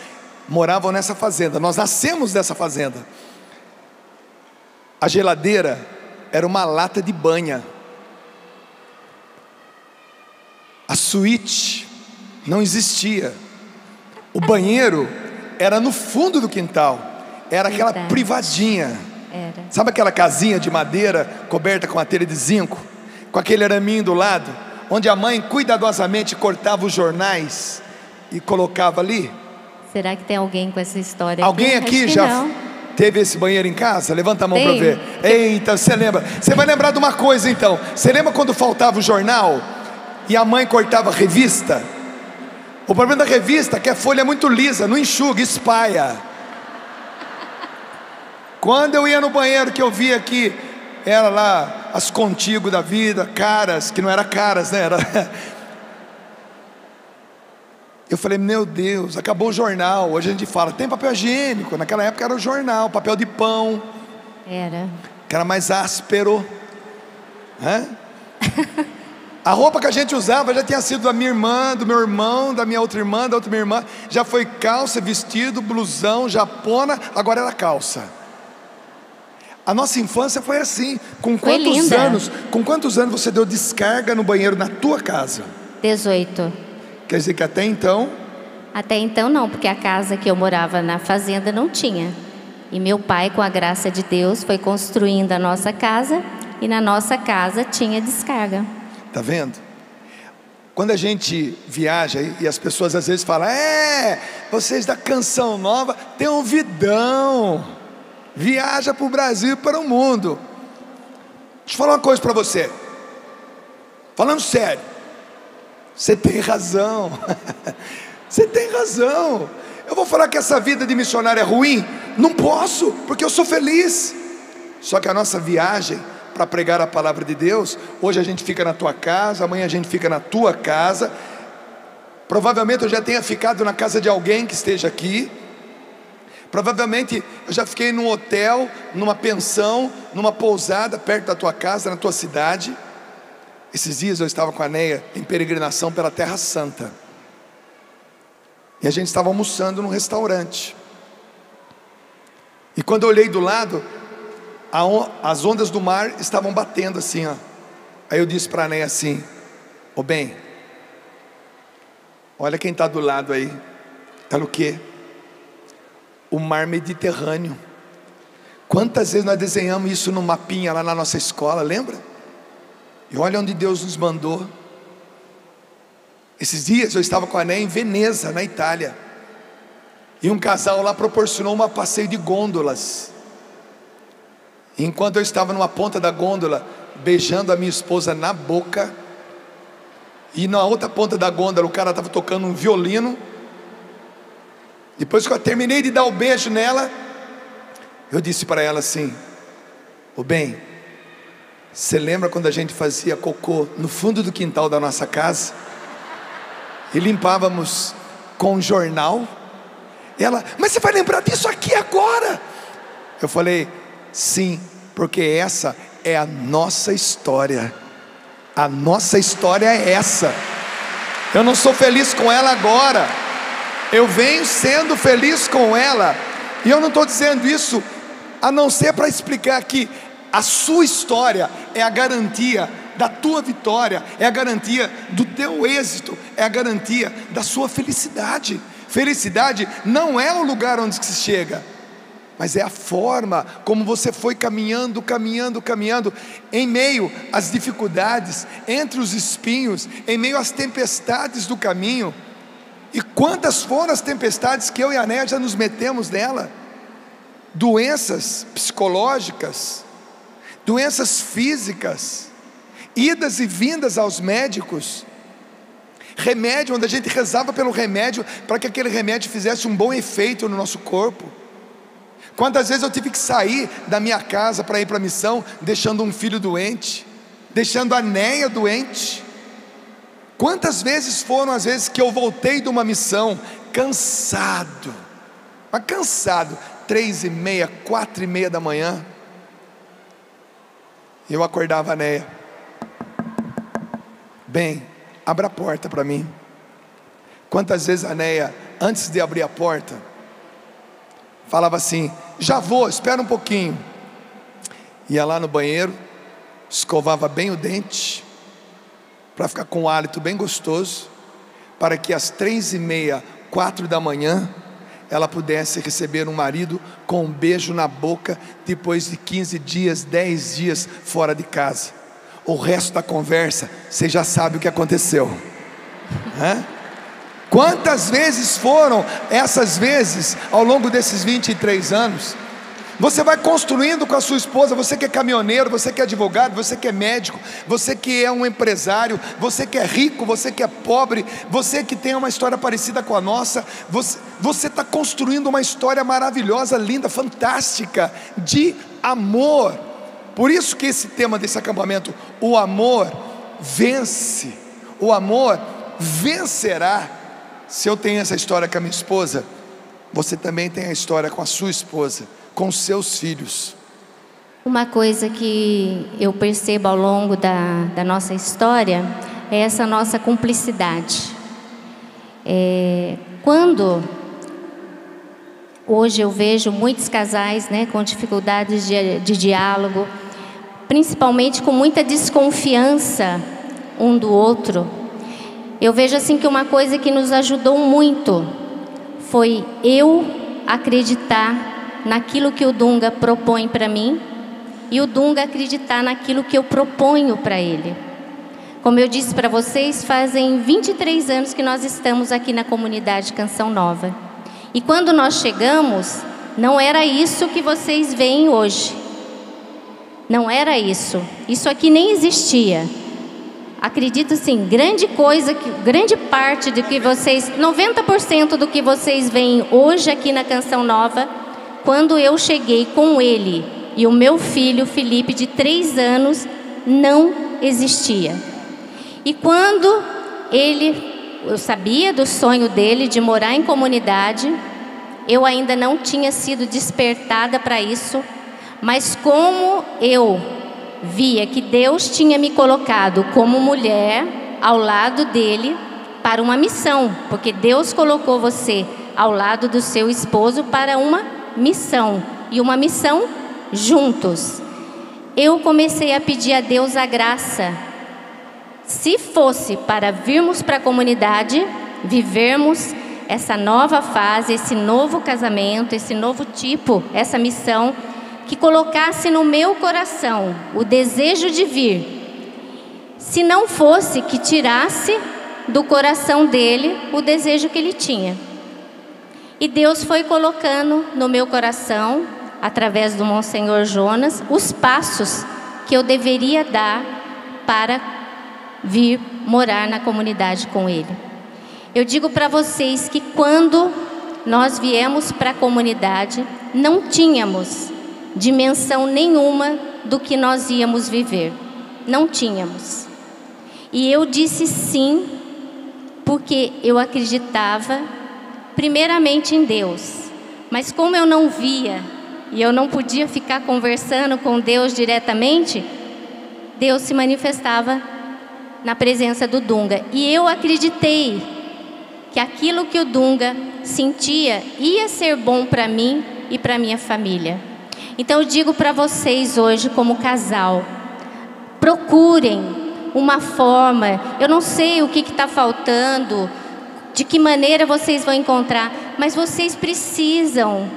moravam nessa fazenda. Nós nascemos dessa fazenda. A geladeira era uma lata de banha. A suíte não existia. O banheiro era no fundo do quintal. Era aquela Verdade. privadinha. Era. Sabe aquela casinha de madeira coberta com a telha de zinco? Com aquele araminho do lado? Onde a mãe cuidadosamente cortava os jornais e colocava ali? Será que tem alguém com essa história? Alguém aqui, aqui já não. teve esse banheiro em casa? Levanta a mão para ver. Eita, você lembra? Você vai lembrar de uma coisa então. Você lembra quando faltava o jornal? E a mãe cortava revista. O problema da revista é que a folha é muito lisa, não enxuga, espalha. Quando eu ia no banheiro que eu via que era lá as contigo da vida, caras, que não era caras, né? Era... Eu falei, meu Deus, acabou o jornal. Hoje a gente fala, tem papel higiênico. Naquela época era o jornal, papel de pão. Era. Que era mais áspero. Hã? A roupa que a gente usava já tinha sido da minha irmã, do meu irmão, da minha outra irmã, da outra minha irmã. Já foi calça, vestido, blusão, japona, agora era calça. A nossa infância foi assim. Com foi quantos linda. anos? Com quantos anos você deu descarga no banheiro na tua casa? 18. Quer dizer que até então? Até então não, porque a casa que eu morava na fazenda não tinha. E meu pai, com a graça de Deus, foi construindo a nossa casa e na nossa casa tinha descarga. Está vendo? Quando a gente viaja e as pessoas às vezes falam, é, vocês da canção nova tem um vidão, viaja para o Brasil e para o mundo. Deixa eu falar uma coisa para você, falando sério, você tem razão, você tem razão. Eu vou falar que essa vida de missionário é ruim? Não posso, porque eu sou feliz. Só que a nossa viagem para pregar a palavra de Deus. Hoje a gente fica na tua casa, amanhã a gente fica na tua casa. Provavelmente eu já tenha ficado na casa de alguém que esteja aqui. Provavelmente eu já fiquei num hotel, numa pensão, numa pousada perto da tua casa, na tua cidade. Esses dias eu estava com a Neia em peregrinação pela Terra Santa. E a gente estava almoçando num restaurante. E quando eu olhei do lado, as ondas do mar estavam batendo assim, ó. Aí eu disse para a assim: Ô bem, olha quem está do lado aí. Está no quê? o mar Mediterrâneo. Quantas vezes nós desenhamos isso no mapinha lá na nossa escola, lembra? E olha onde Deus nos mandou. Esses dias eu estava com a Né em Veneza, na Itália. E um casal lá proporcionou um passeio de gôndolas. Enquanto eu estava numa ponta da gôndola, beijando a minha esposa na boca, e na outra ponta da gôndola o cara estava tocando um violino, depois que eu terminei de dar o beijo nela, eu disse para ela assim: O bem, você lembra quando a gente fazia cocô no fundo do quintal da nossa casa? E limpávamos com um jornal? Ela, mas você vai lembrar disso aqui agora? Eu falei, sim, porque essa é a nossa história. A nossa história é essa. Eu não sou feliz com ela agora eu venho sendo feliz com ela, e eu não estou dizendo isso a não ser para explicar que a sua história é a garantia da tua vitória, é a garantia do teu êxito, é a garantia da sua felicidade. Felicidade não é o lugar onde se chega, mas é a forma como você foi caminhando, caminhando, caminhando, em meio às dificuldades, entre os espinhos, em meio às tempestades do caminho. E quantas foram as tempestades que eu e a Néia já nos metemos nela? Doenças psicológicas, doenças físicas, idas e vindas aos médicos, remédio, onde a gente rezava pelo remédio para que aquele remédio fizesse um bom efeito no nosso corpo. Quantas vezes eu tive que sair da minha casa para ir para a missão, deixando um filho doente, deixando a Néia doente. Quantas vezes foram as vezes que eu voltei de uma missão cansado, mas cansado, três e meia, quatro e meia da manhã, eu acordava a Neia, bem, abra a porta para mim. Quantas vezes a Neia, antes de abrir a porta, falava assim: já vou, espera um pouquinho. Ia lá no banheiro, escovava bem o dente, para ficar com um hálito bem gostoso, para que às três e meia, quatro da manhã, ela pudesse receber um marido com um beijo na boca depois de 15 dias, 10 dias fora de casa. O resto da conversa, você já sabe o que aconteceu. Hã? Quantas vezes foram essas vezes ao longo desses 23 anos? Você vai construindo com a sua esposa, você que é caminhoneiro, você que é advogado, você que é médico, você que é um empresário, você que é rico, você que é pobre, você que tem uma história parecida com a nossa, você está construindo uma história maravilhosa, linda, fantástica, de amor. Por isso que esse tema desse acampamento, o amor vence, o amor vencerá. Se eu tenho essa história com a minha esposa, você também tem a história com a sua esposa com seus filhos. Uma coisa que eu percebo ao longo da, da nossa história é essa nossa cumplicidade. É, quando hoje eu vejo muitos casais né, com dificuldades de, de diálogo, principalmente com muita desconfiança um do outro, eu vejo assim que uma coisa que nos ajudou muito foi eu acreditar naquilo que o Dunga propõe para mim e o Dunga acreditar naquilo que eu proponho para ele. Como eu disse para vocês, fazem 23 anos que nós estamos aqui na comunidade Canção Nova. E quando nós chegamos, não era isso que vocês veem hoje. Não era isso. Isso aqui nem existia. Acredito sim, grande coisa, grande parte do que vocês, 90% do que vocês veem hoje aqui na Canção Nova quando eu cheguei com ele e o meu filho Felipe, de três anos, não existia. E quando ele, eu sabia do sonho dele de morar em comunidade, eu ainda não tinha sido despertada para isso, mas como eu via que Deus tinha me colocado como mulher ao lado dele para uma missão, porque Deus colocou você ao lado do seu esposo para uma missão e uma missão juntos. Eu comecei a pedir a Deus a graça. Se fosse para virmos para a comunidade, vivermos essa nova fase, esse novo casamento, esse novo tipo, essa missão, que colocasse no meu coração o desejo de vir. Se não fosse que tirasse do coração dele o desejo que ele tinha. E Deus foi colocando no meu coração, através do Monsenhor Jonas, os passos que eu deveria dar para vir morar na comunidade com ele. Eu digo para vocês que quando nós viemos para a comunidade, não tínhamos dimensão nenhuma do que nós íamos viver. Não tínhamos. E eu disse sim, porque eu acreditava, primeiramente em Deus. Mas como eu não via e eu não podia ficar conversando com Deus diretamente, Deus se manifestava na presença do Dunga. E eu acreditei que aquilo que o Dunga sentia ia ser bom para mim e para minha família. Então eu digo para vocês hoje, como casal, procurem uma forma. Eu não sei o que está faltando, de que maneira vocês vão encontrar, mas vocês precisam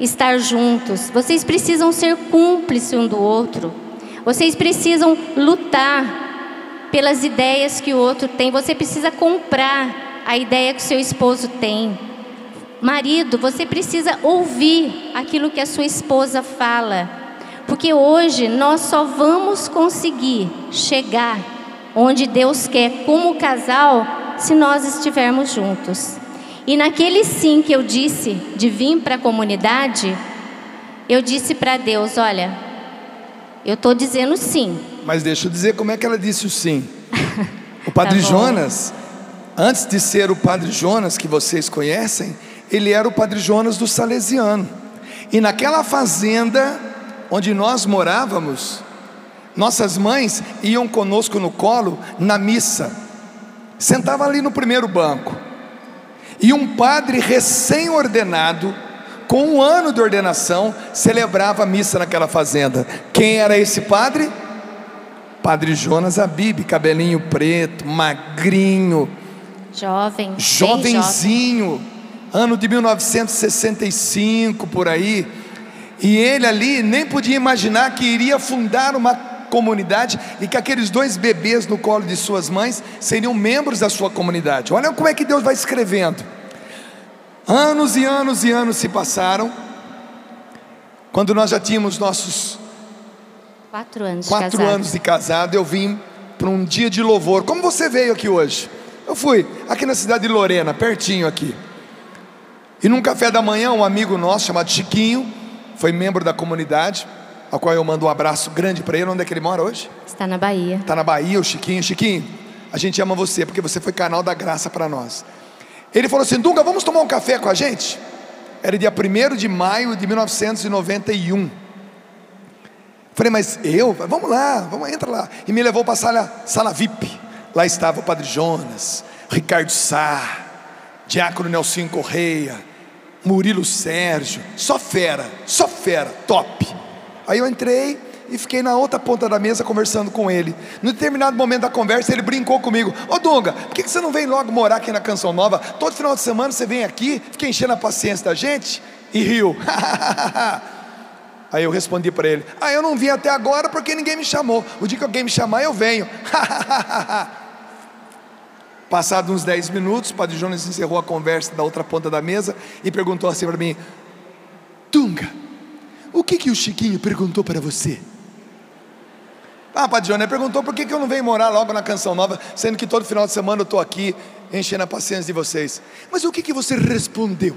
estar juntos. Vocês precisam ser cúmplices um do outro. Vocês precisam lutar pelas ideias que o outro tem. Você precisa comprar a ideia que seu esposo tem. Marido, você precisa ouvir aquilo que a sua esposa fala, porque hoje nós só vamos conseguir chegar onde Deus quer como casal se nós estivermos juntos. E naquele sim que eu disse de vir para a comunidade, eu disse para Deus: Olha, eu estou dizendo sim. Mas deixa eu dizer como é que ela disse o sim. O Padre tá Jonas, Antes de ser o Padre Jonas, que vocês conhecem, ele era o Padre Jonas do Salesiano. E naquela fazenda onde nós morávamos, nossas mães iam conosco no colo na missa. Sentava ali no primeiro banco. E um padre recém-ordenado, com um ano de ordenação, celebrava a missa naquela fazenda. Quem era esse padre? Padre Jonas Abib, cabelinho preto, magrinho, Jovem. Jovenzinho, jovem. Ano de 1965 por aí. E ele ali nem podia imaginar que iria fundar uma comunidade e que aqueles dois bebês no colo de suas mães seriam membros da sua comunidade. Olha como é que Deus vai escrevendo. Anos e anos e anos se passaram. Quando nós já tínhamos nossos quatro anos, quatro de, casado. anos de casado, eu vim para um dia de louvor. Como você veio aqui hoje? Eu fui aqui na cidade de Lorena, pertinho aqui. E num café da manhã, um amigo nosso chamado Chiquinho, foi membro da comunidade, ao qual eu mando um abraço grande para ele. Onde é que ele mora hoje? Está na Bahia. Está na Bahia, o Chiquinho. Chiquinho, a gente ama você, porque você foi canal da graça para nós. Ele falou assim: Dunga, vamos tomar um café com a gente? Era dia 1 de maio de 1991. Falei, mas eu? Vamos lá, vamos, entra lá. E me levou para a sala, sala VIP. Lá estava o Padre Jonas, Ricardo Sá, Diácono Nelson Correia, Murilo Sérgio, só fera, só fera, top. Aí eu entrei e fiquei na outra ponta da mesa conversando com ele. No determinado momento da conversa, ele brincou comigo: Ô Dunga, por que você não vem logo morar aqui na Canção Nova? Todo final de semana você vem aqui, fica enchendo a paciência da gente? E riu. Aí eu respondi para ele: Ah, eu não vim até agora porque ninguém me chamou. O dia que alguém me chamar, eu venho. Passados uns 10 minutos, o Padre Jonas encerrou a conversa da outra ponta da mesa e perguntou assim para mim: Tunga, o que, que o Chiquinho perguntou para você? Ah, Padre Jonas, perguntou por que, que eu não venho morar logo na Canção Nova, sendo que todo final de semana eu estou aqui enchendo a paciência de vocês. Mas o que, que você respondeu?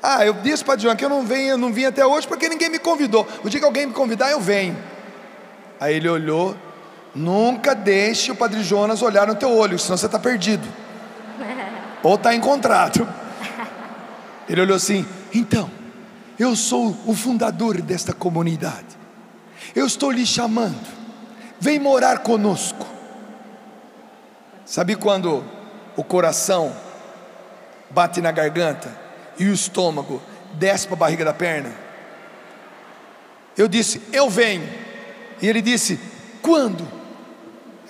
Ah, eu disse para João que eu não venho, eu não vim até hoje porque ninguém me convidou. O dia que alguém me convidar, eu venho. Aí ele olhou Nunca deixe o Padre Jonas olhar no teu olho, senão você está perdido. Ou está encontrado. Ele olhou assim: então, eu sou o fundador desta comunidade. Eu estou lhe chamando. Vem morar conosco. Sabe quando o coração bate na garganta e o estômago desce para a barriga da perna? Eu disse: Eu venho. E ele disse: Quando?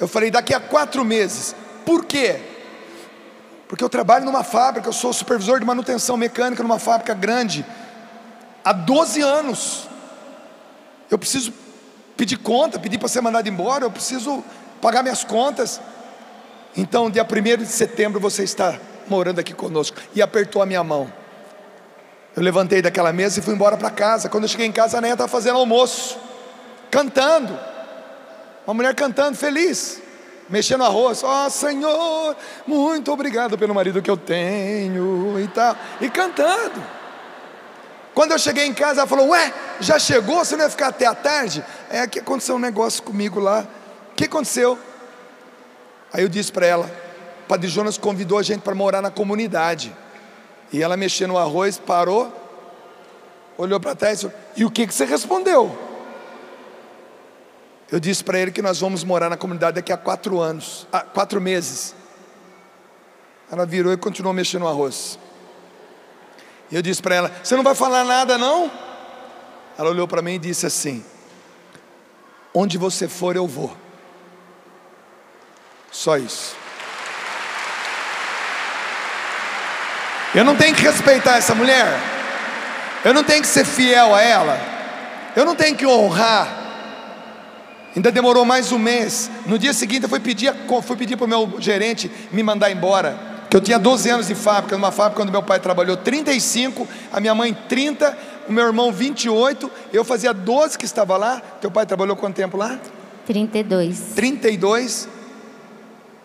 Eu falei: Daqui a quatro meses. Por quê? Porque eu trabalho numa fábrica, eu sou supervisor de manutenção mecânica numa fábrica grande há 12 anos. Eu preciso pedir conta, pedir para ser mandado embora, eu preciso pagar minhas contas. Então, dia 1 de setembro você está morando aqui conosco. E apertou a minha mão. Eu levantei daquela mesa e fui embora para casa. Quando eu cheguei em casa, a Neia estava fazendo almoço, cantando. Uma mulher cantando, feliz, mexendo arroz. Ó oh, Senhor, muito obrigado pelo marido que eu tenho e tal. E cantando. Quando eu cheguei em casa, ela falou: Ué, já chegou? Você não ia ficar até a tarde? É que aconteceu um negócio comigo lá. O que aconteceu? Aí eu disse para ela: Padre Jonas convidou a gente para morar na comunidade. E ela mexendo no arroz, parou, olhou para trás e E o que, que você respondeu? Eu disse para ele que nós vamos morar na comunidade daqui a quatro anos, ah, quatro meses. Ela virou e continuou mexendo no arroz. E eu disse para ela: Você não vai falar nada, não? Ela olhou para mim e disse assim: Onde você for, eu vou. Só isso. Eu não tenho que respeitar essa mulher. Eu não tenho que ser fiel a ela. Eu não tenho que honrar. Ainda demorou mais um mês. No dia seguinte eu fui pedir, fui pedir para o meu gerente me mandar embora que eu tinha 12 anos de fábrica, numa fábrica quando meu pai trabalhou 35, a minha mãe 30, o meu irmão 28, eu fazia 12 que estava lá. Teu pai trabalhou quanto tempo lá? 32. 32.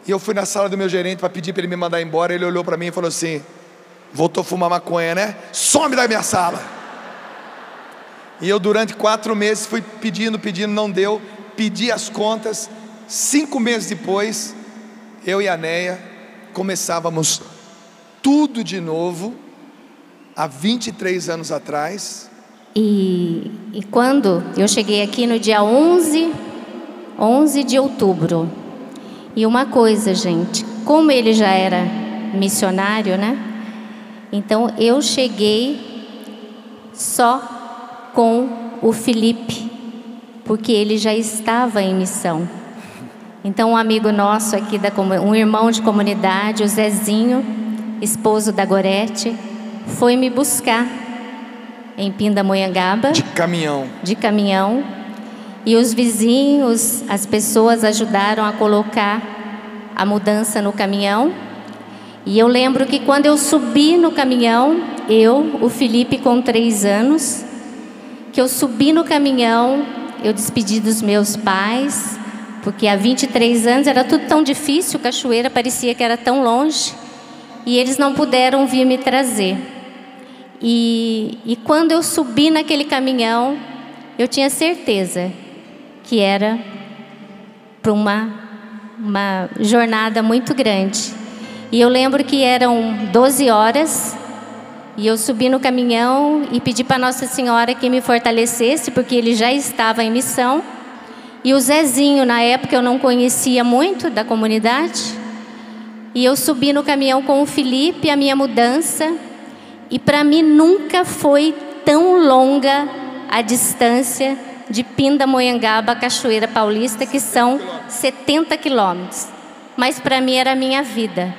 E eu fui na sala do meu gerente para pedir para ele me mandar embora. Ele olhou para mim e falou assim: Voltou a fumar maconha, né? Some da minha sala. E eu, durante quatro meses, fui pedindo, pedindo, não deu. Pedi as contas. Cinco meses depois, eu e a Neia começávamos tudo de novo, há 23 anos atrás. E, e quando eu cheguei aqui no dia 11, 11 de outubro, e uma coisa, gente, como ele já era missionário, né? Então eu cheguei só com o Felipe, porque ele já estava em missão. Então, um amigo nosso aqui, da, um irmão de comunidade, o Zezinho, esposo da Gorete, foi me buscar em Pindamonhangaba. De caminhão. De caminhão. E os vizinhos, as pessoas ajudaram a colocar a mudança no caminhão. E eu lembro que quando eu subi no caminhão, eu, o Felipe com três anos, que eu subi no caminhão, eu despedi dos meus pais, porque há 23 anos era tudo tão difícil, Cachoeira parecia que era tão longe, e eles não puderam vir me trazer. E, e quando eu subi naquele caminhão, eu tinha certeza que era para uma, uma jornada muito grande. E eu lembro que eram 12 horas, e eu subi no caminhão e pedi para Nossa Senhora que me fortalecesse, porque ele já estava em missão. E o Zezinho, na época eu não conhecia muito da comunidade. E eu subi no caminhão com o Felipe, a minha mudança. E para mim nunca foi tão longa a distância de Pindamonhangaba Cachoeira Paulista, que são 70 quilômetros. Mas para mim era a minha vida,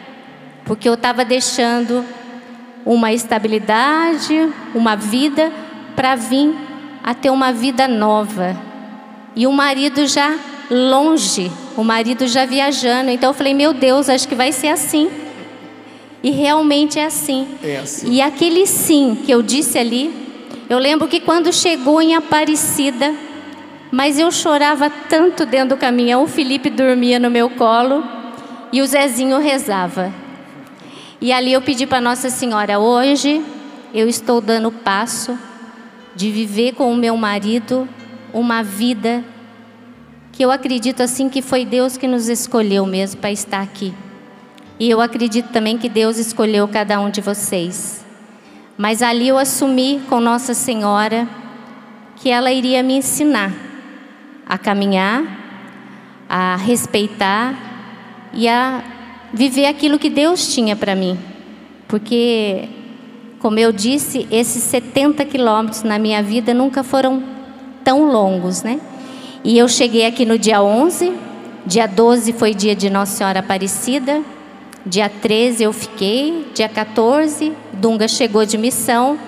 porque eu estava deixando uma estabilidade, uma vida, para vir a ter uma vida nova e o marido já longe, o marido já viajando. Então eu falei, meu Deus, acho que vai ser assim. E realmente é assim. É assim. E aquele sim que eu disse ali, eu lembro que quando chegou em Aparecida, mas eu chorava tanto dentro do caminhão, o Felipe dormia no meu colo e o Zezinho rezava. E ali eu pedi para Nossa Senhora, hoje eu estou dando passo de viver com o meu marido uma vida que eu acredito assim que foi Deus que nos escolheu mesmo para estar aqui. E eu acredito também que Deus escolheu cada um de vocês. Mas ali eu assumi com Nossa Senhora que ela iria me ensinar a caminhar, a respeitar e a viver aquilo que Deus tinha para mim. Porque, como eu disse, esses 70 quilômetros na minha vida nunca foram tão longos, né? E eu cheguei aqui no dia 11, dia 12 foi dia de Nossa Senhora Aparecida, dia 13 eu fiquei, dia 14 Dunga chegou de missão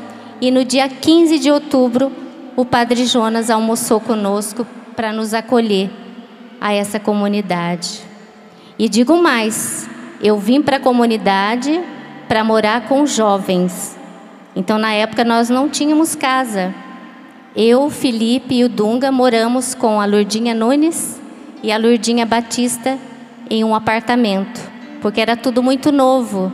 e no dia 15 de outubro o Padre Jonas almoçou conosco para nos acolher a essa comunidade. E digo mais, eu vim para a comunidade para morar com jovens. Então na época nós não tínhamos casa. Eu, Felipe e o Dunga moramos com a Lurdinha Nunes e a Lurdinha Batista em um apartamento, porque era tudo muito novo.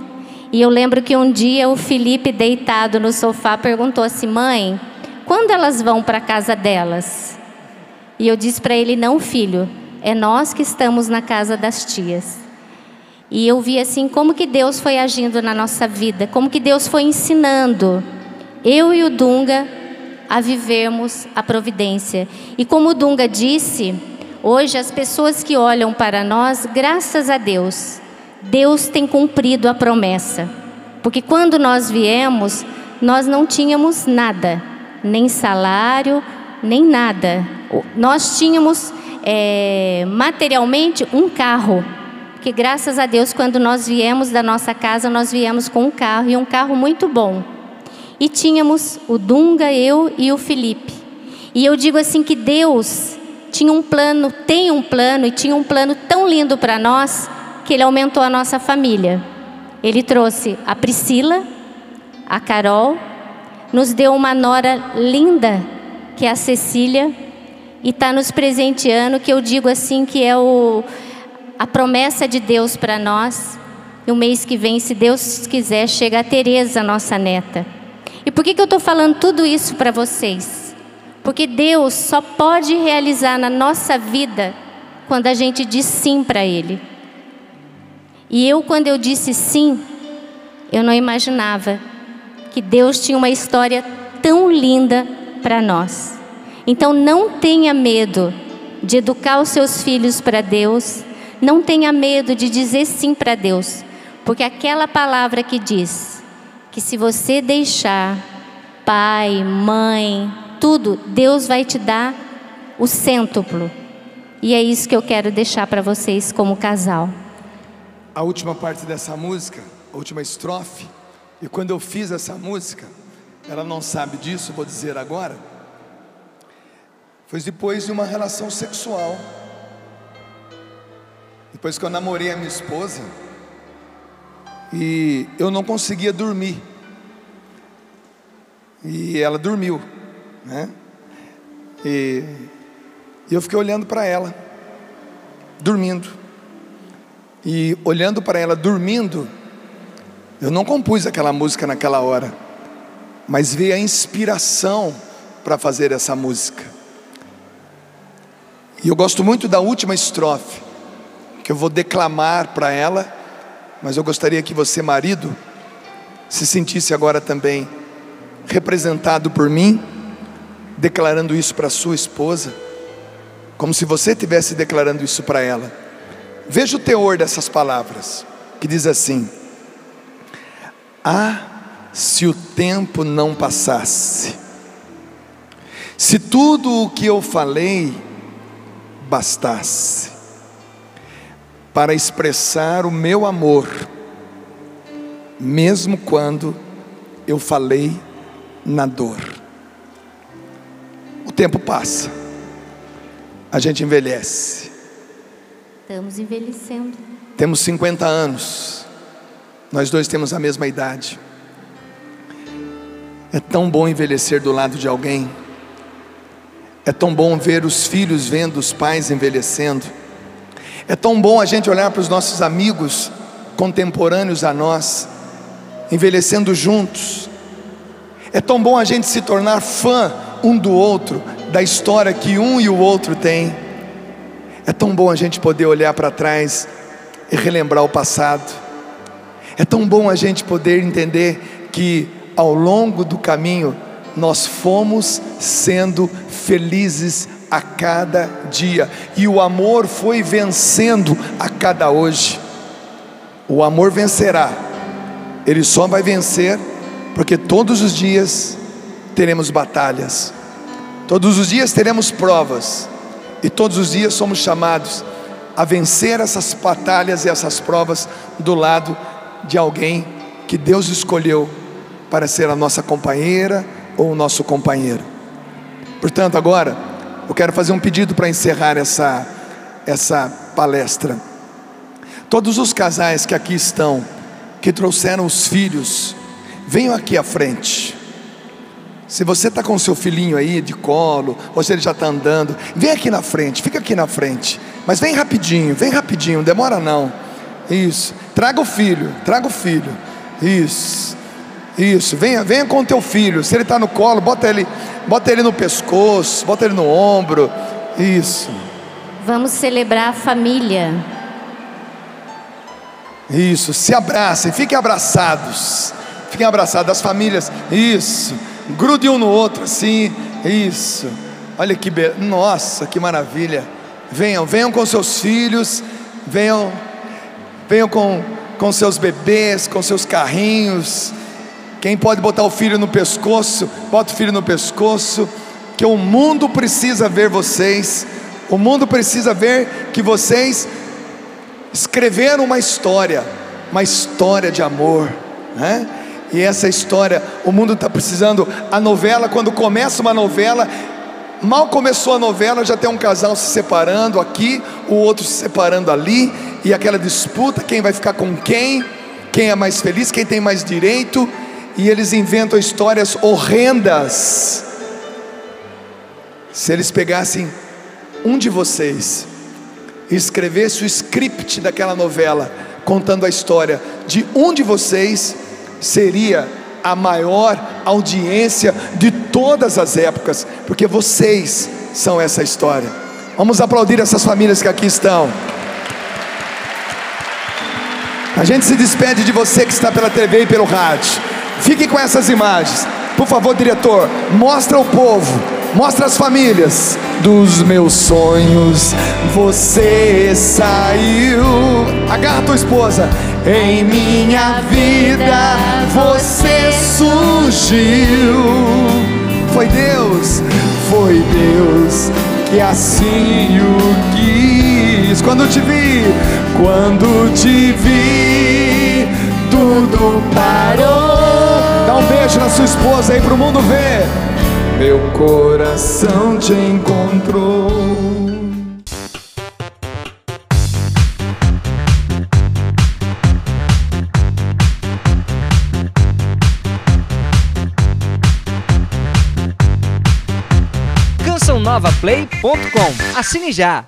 E eu lembro que um dia o Felipe, deitado no sofá, perguntou assim: mãe, quando elas vão para a casa delas? E eu disse para ele: não, filho, é nós que estamos na casa das tias. E eu vi assim como que Deus foi agindo na nossa vida, como que Deus foi ensinando eu e o Dunga a vivermos a providência. E como o Dunga disse, hoje as pessoas que olham para nós, graças a Deus, Deus tem cumprido a promessa. Porque quando nós viemos, nós não tínhamos nada, nem salário, nem nada. Nós tínhamos é, materialmente um carro. Que graças a Deus, quando nós viemos da nossa casa, nós viemos com um carro e um carro muito bom. E tínhamos o Dunga, eu e o Felipe. E eu digo assim que Deus tinha um plano, tem um plano e tinha um plano tão lindo para nós que ele aumentou a nossa família. Ele trouxe a Priscila, a Carol, nos deu uma nora linda, que é a Cecília, e está nos presenteando, que eu digo assim que é o, a promessa de Deus para nós. E o mês que vem, se Deus quiser, chega a Tereza, nossa neta. E por que, que eu estou falando tudo isso para vocês? Porque Deus só pode realizar na nossa vida quando a gente diz sim para Ele. E eu, quando eu disse sim, eu não imaginava que Deus tinha uma história tão linda para nós. Então não tenha medo de educar os seus filhos para Deus, não tenha medo de dizer sim para Deus, porque aquela palavra que diz que se você deixar pai, mãe, tudo, Deus vai te dar o cêntuplo. E é isso que eu quero deixar para vocês como casal. A última parte dessa música, a última estrofe, e quando eu fiz essa música, ela não sabe disso, vou dizer agora. Foi depois de uma relação sexual. Depois que eu namorei a minha esposa, e eu não conseguia dormir. E ela dormiu, né? E, e eu fiquei olhando para ela, dormindo. E olhando para ela dormindo, eu não compus aquela música naquela hora, mas veio a inspiração para fazer essa música. E eu gosto muito da última estrofe, que eu vou declamar para ela mas eu gostaria que você, marido, se sentisse agora também representado por mim, declarando isso para sua esposa, como se você estivesse declarando isso para ela. Veja o teor dessas palavras, que diz assim: Ah, se o tempo não passasse, se tudo o que eu falei bastasse, para expressar o meu amor, mesmo quando eu falei na dor. O tempo passa, a gente envelhece. Estamos envelhecendo. Temos 50 anos, nós dois temos a mesma idade. É tão bom envelhecer do lado de alguém, é tão bom ver os filhos vendo os pais envelhecendo. É tão bom a gente olhar para os nossos amigos contemporâneos a nós, envelhecendo juntos. É tão bom a gente se tornar fã um do outro, da história que um e o outro têm. É tão bom a gente poder olhar para trás e relembrar o passado. É tão bom a gente poder entender que ao longo do caminho nós fomos sendo felizes a cada dia e o amor foi vencendo a cada hoje. O amor vencerá, ele só vai vencer porque todos os dias teremos batalhas, todos os dias teremos provas, e todos os dias somos chamados a vencer essas batalhas e essas provas do lado de alguém que Deus escolheu para ser a nossa companheira ou o nosso companheiro. Portanto, agora eu quero fazer um pedido para encerrar essa, essa palestra. Todos os casais que aqui estão, que trouxeram os filhos, venham aqui à frente. Se você está com seu filhinho aí de colo, ou se ele já está andando, vem aqui na frente, fica aqui na frente. Mas vem rapidinho, vem rapidinho, não demora não. Isso. Traga o filho, traga o filho. Isso. Isso. Venha, venha com o teu filho. Se ele está no colo, bota ele, bota ele no pescoço, bota ele no ombro. Isso. Vamos celebrar a família. Isso. Se abracem, fiquem abraçados. Fiquem abraçados, as famílias. Isso. Grude um no outro, assim. Isso. Olha que be... Nossa, que maravilha. Venham, venham com seus filhos, venham, venham com, com seus bebês, com seus carrinhos. Quem pode botar o filho no pescoço, bota o filho no pescoço, que o mundo precisa ver vocês. O mundo precisa ver que vocês escreveram uma história, uma história de amor, né? E essa história, o mundo está precisando. A novela, quando começa uma novela, mal começou a novela, já tem um casal se separando aqui, o outro se separando ali, e aquela disputa: quem vai ficar com quem, quem é mais feliz, quem tem mais direito, e eles inventam histórias horrendas. Se eles pegassem um de vocês e escrevesse o script daquela novela, contando a história de um de vocês, seria a maior audiência de todas as épocas, porque vocês são essa história. Vamos aplaudir essas famílias que aqui estão. A gente se despede de você que está pela TV e pelo rádio. Fique com essas imagens. Por favor, diretor, mostra o povo, mostra as famílias. Dos meus sonhos, você saiu. Agarra tua esposa. Em minha vida você surgiu. Foi Deus, foi Deus que assim o quis. Quando te vi, quando te vi, tudo parou. Dá um beijo na sua esposa aí pro mundo ver. Meu coração te encontrou. cançãonovaplay.com. Assine já!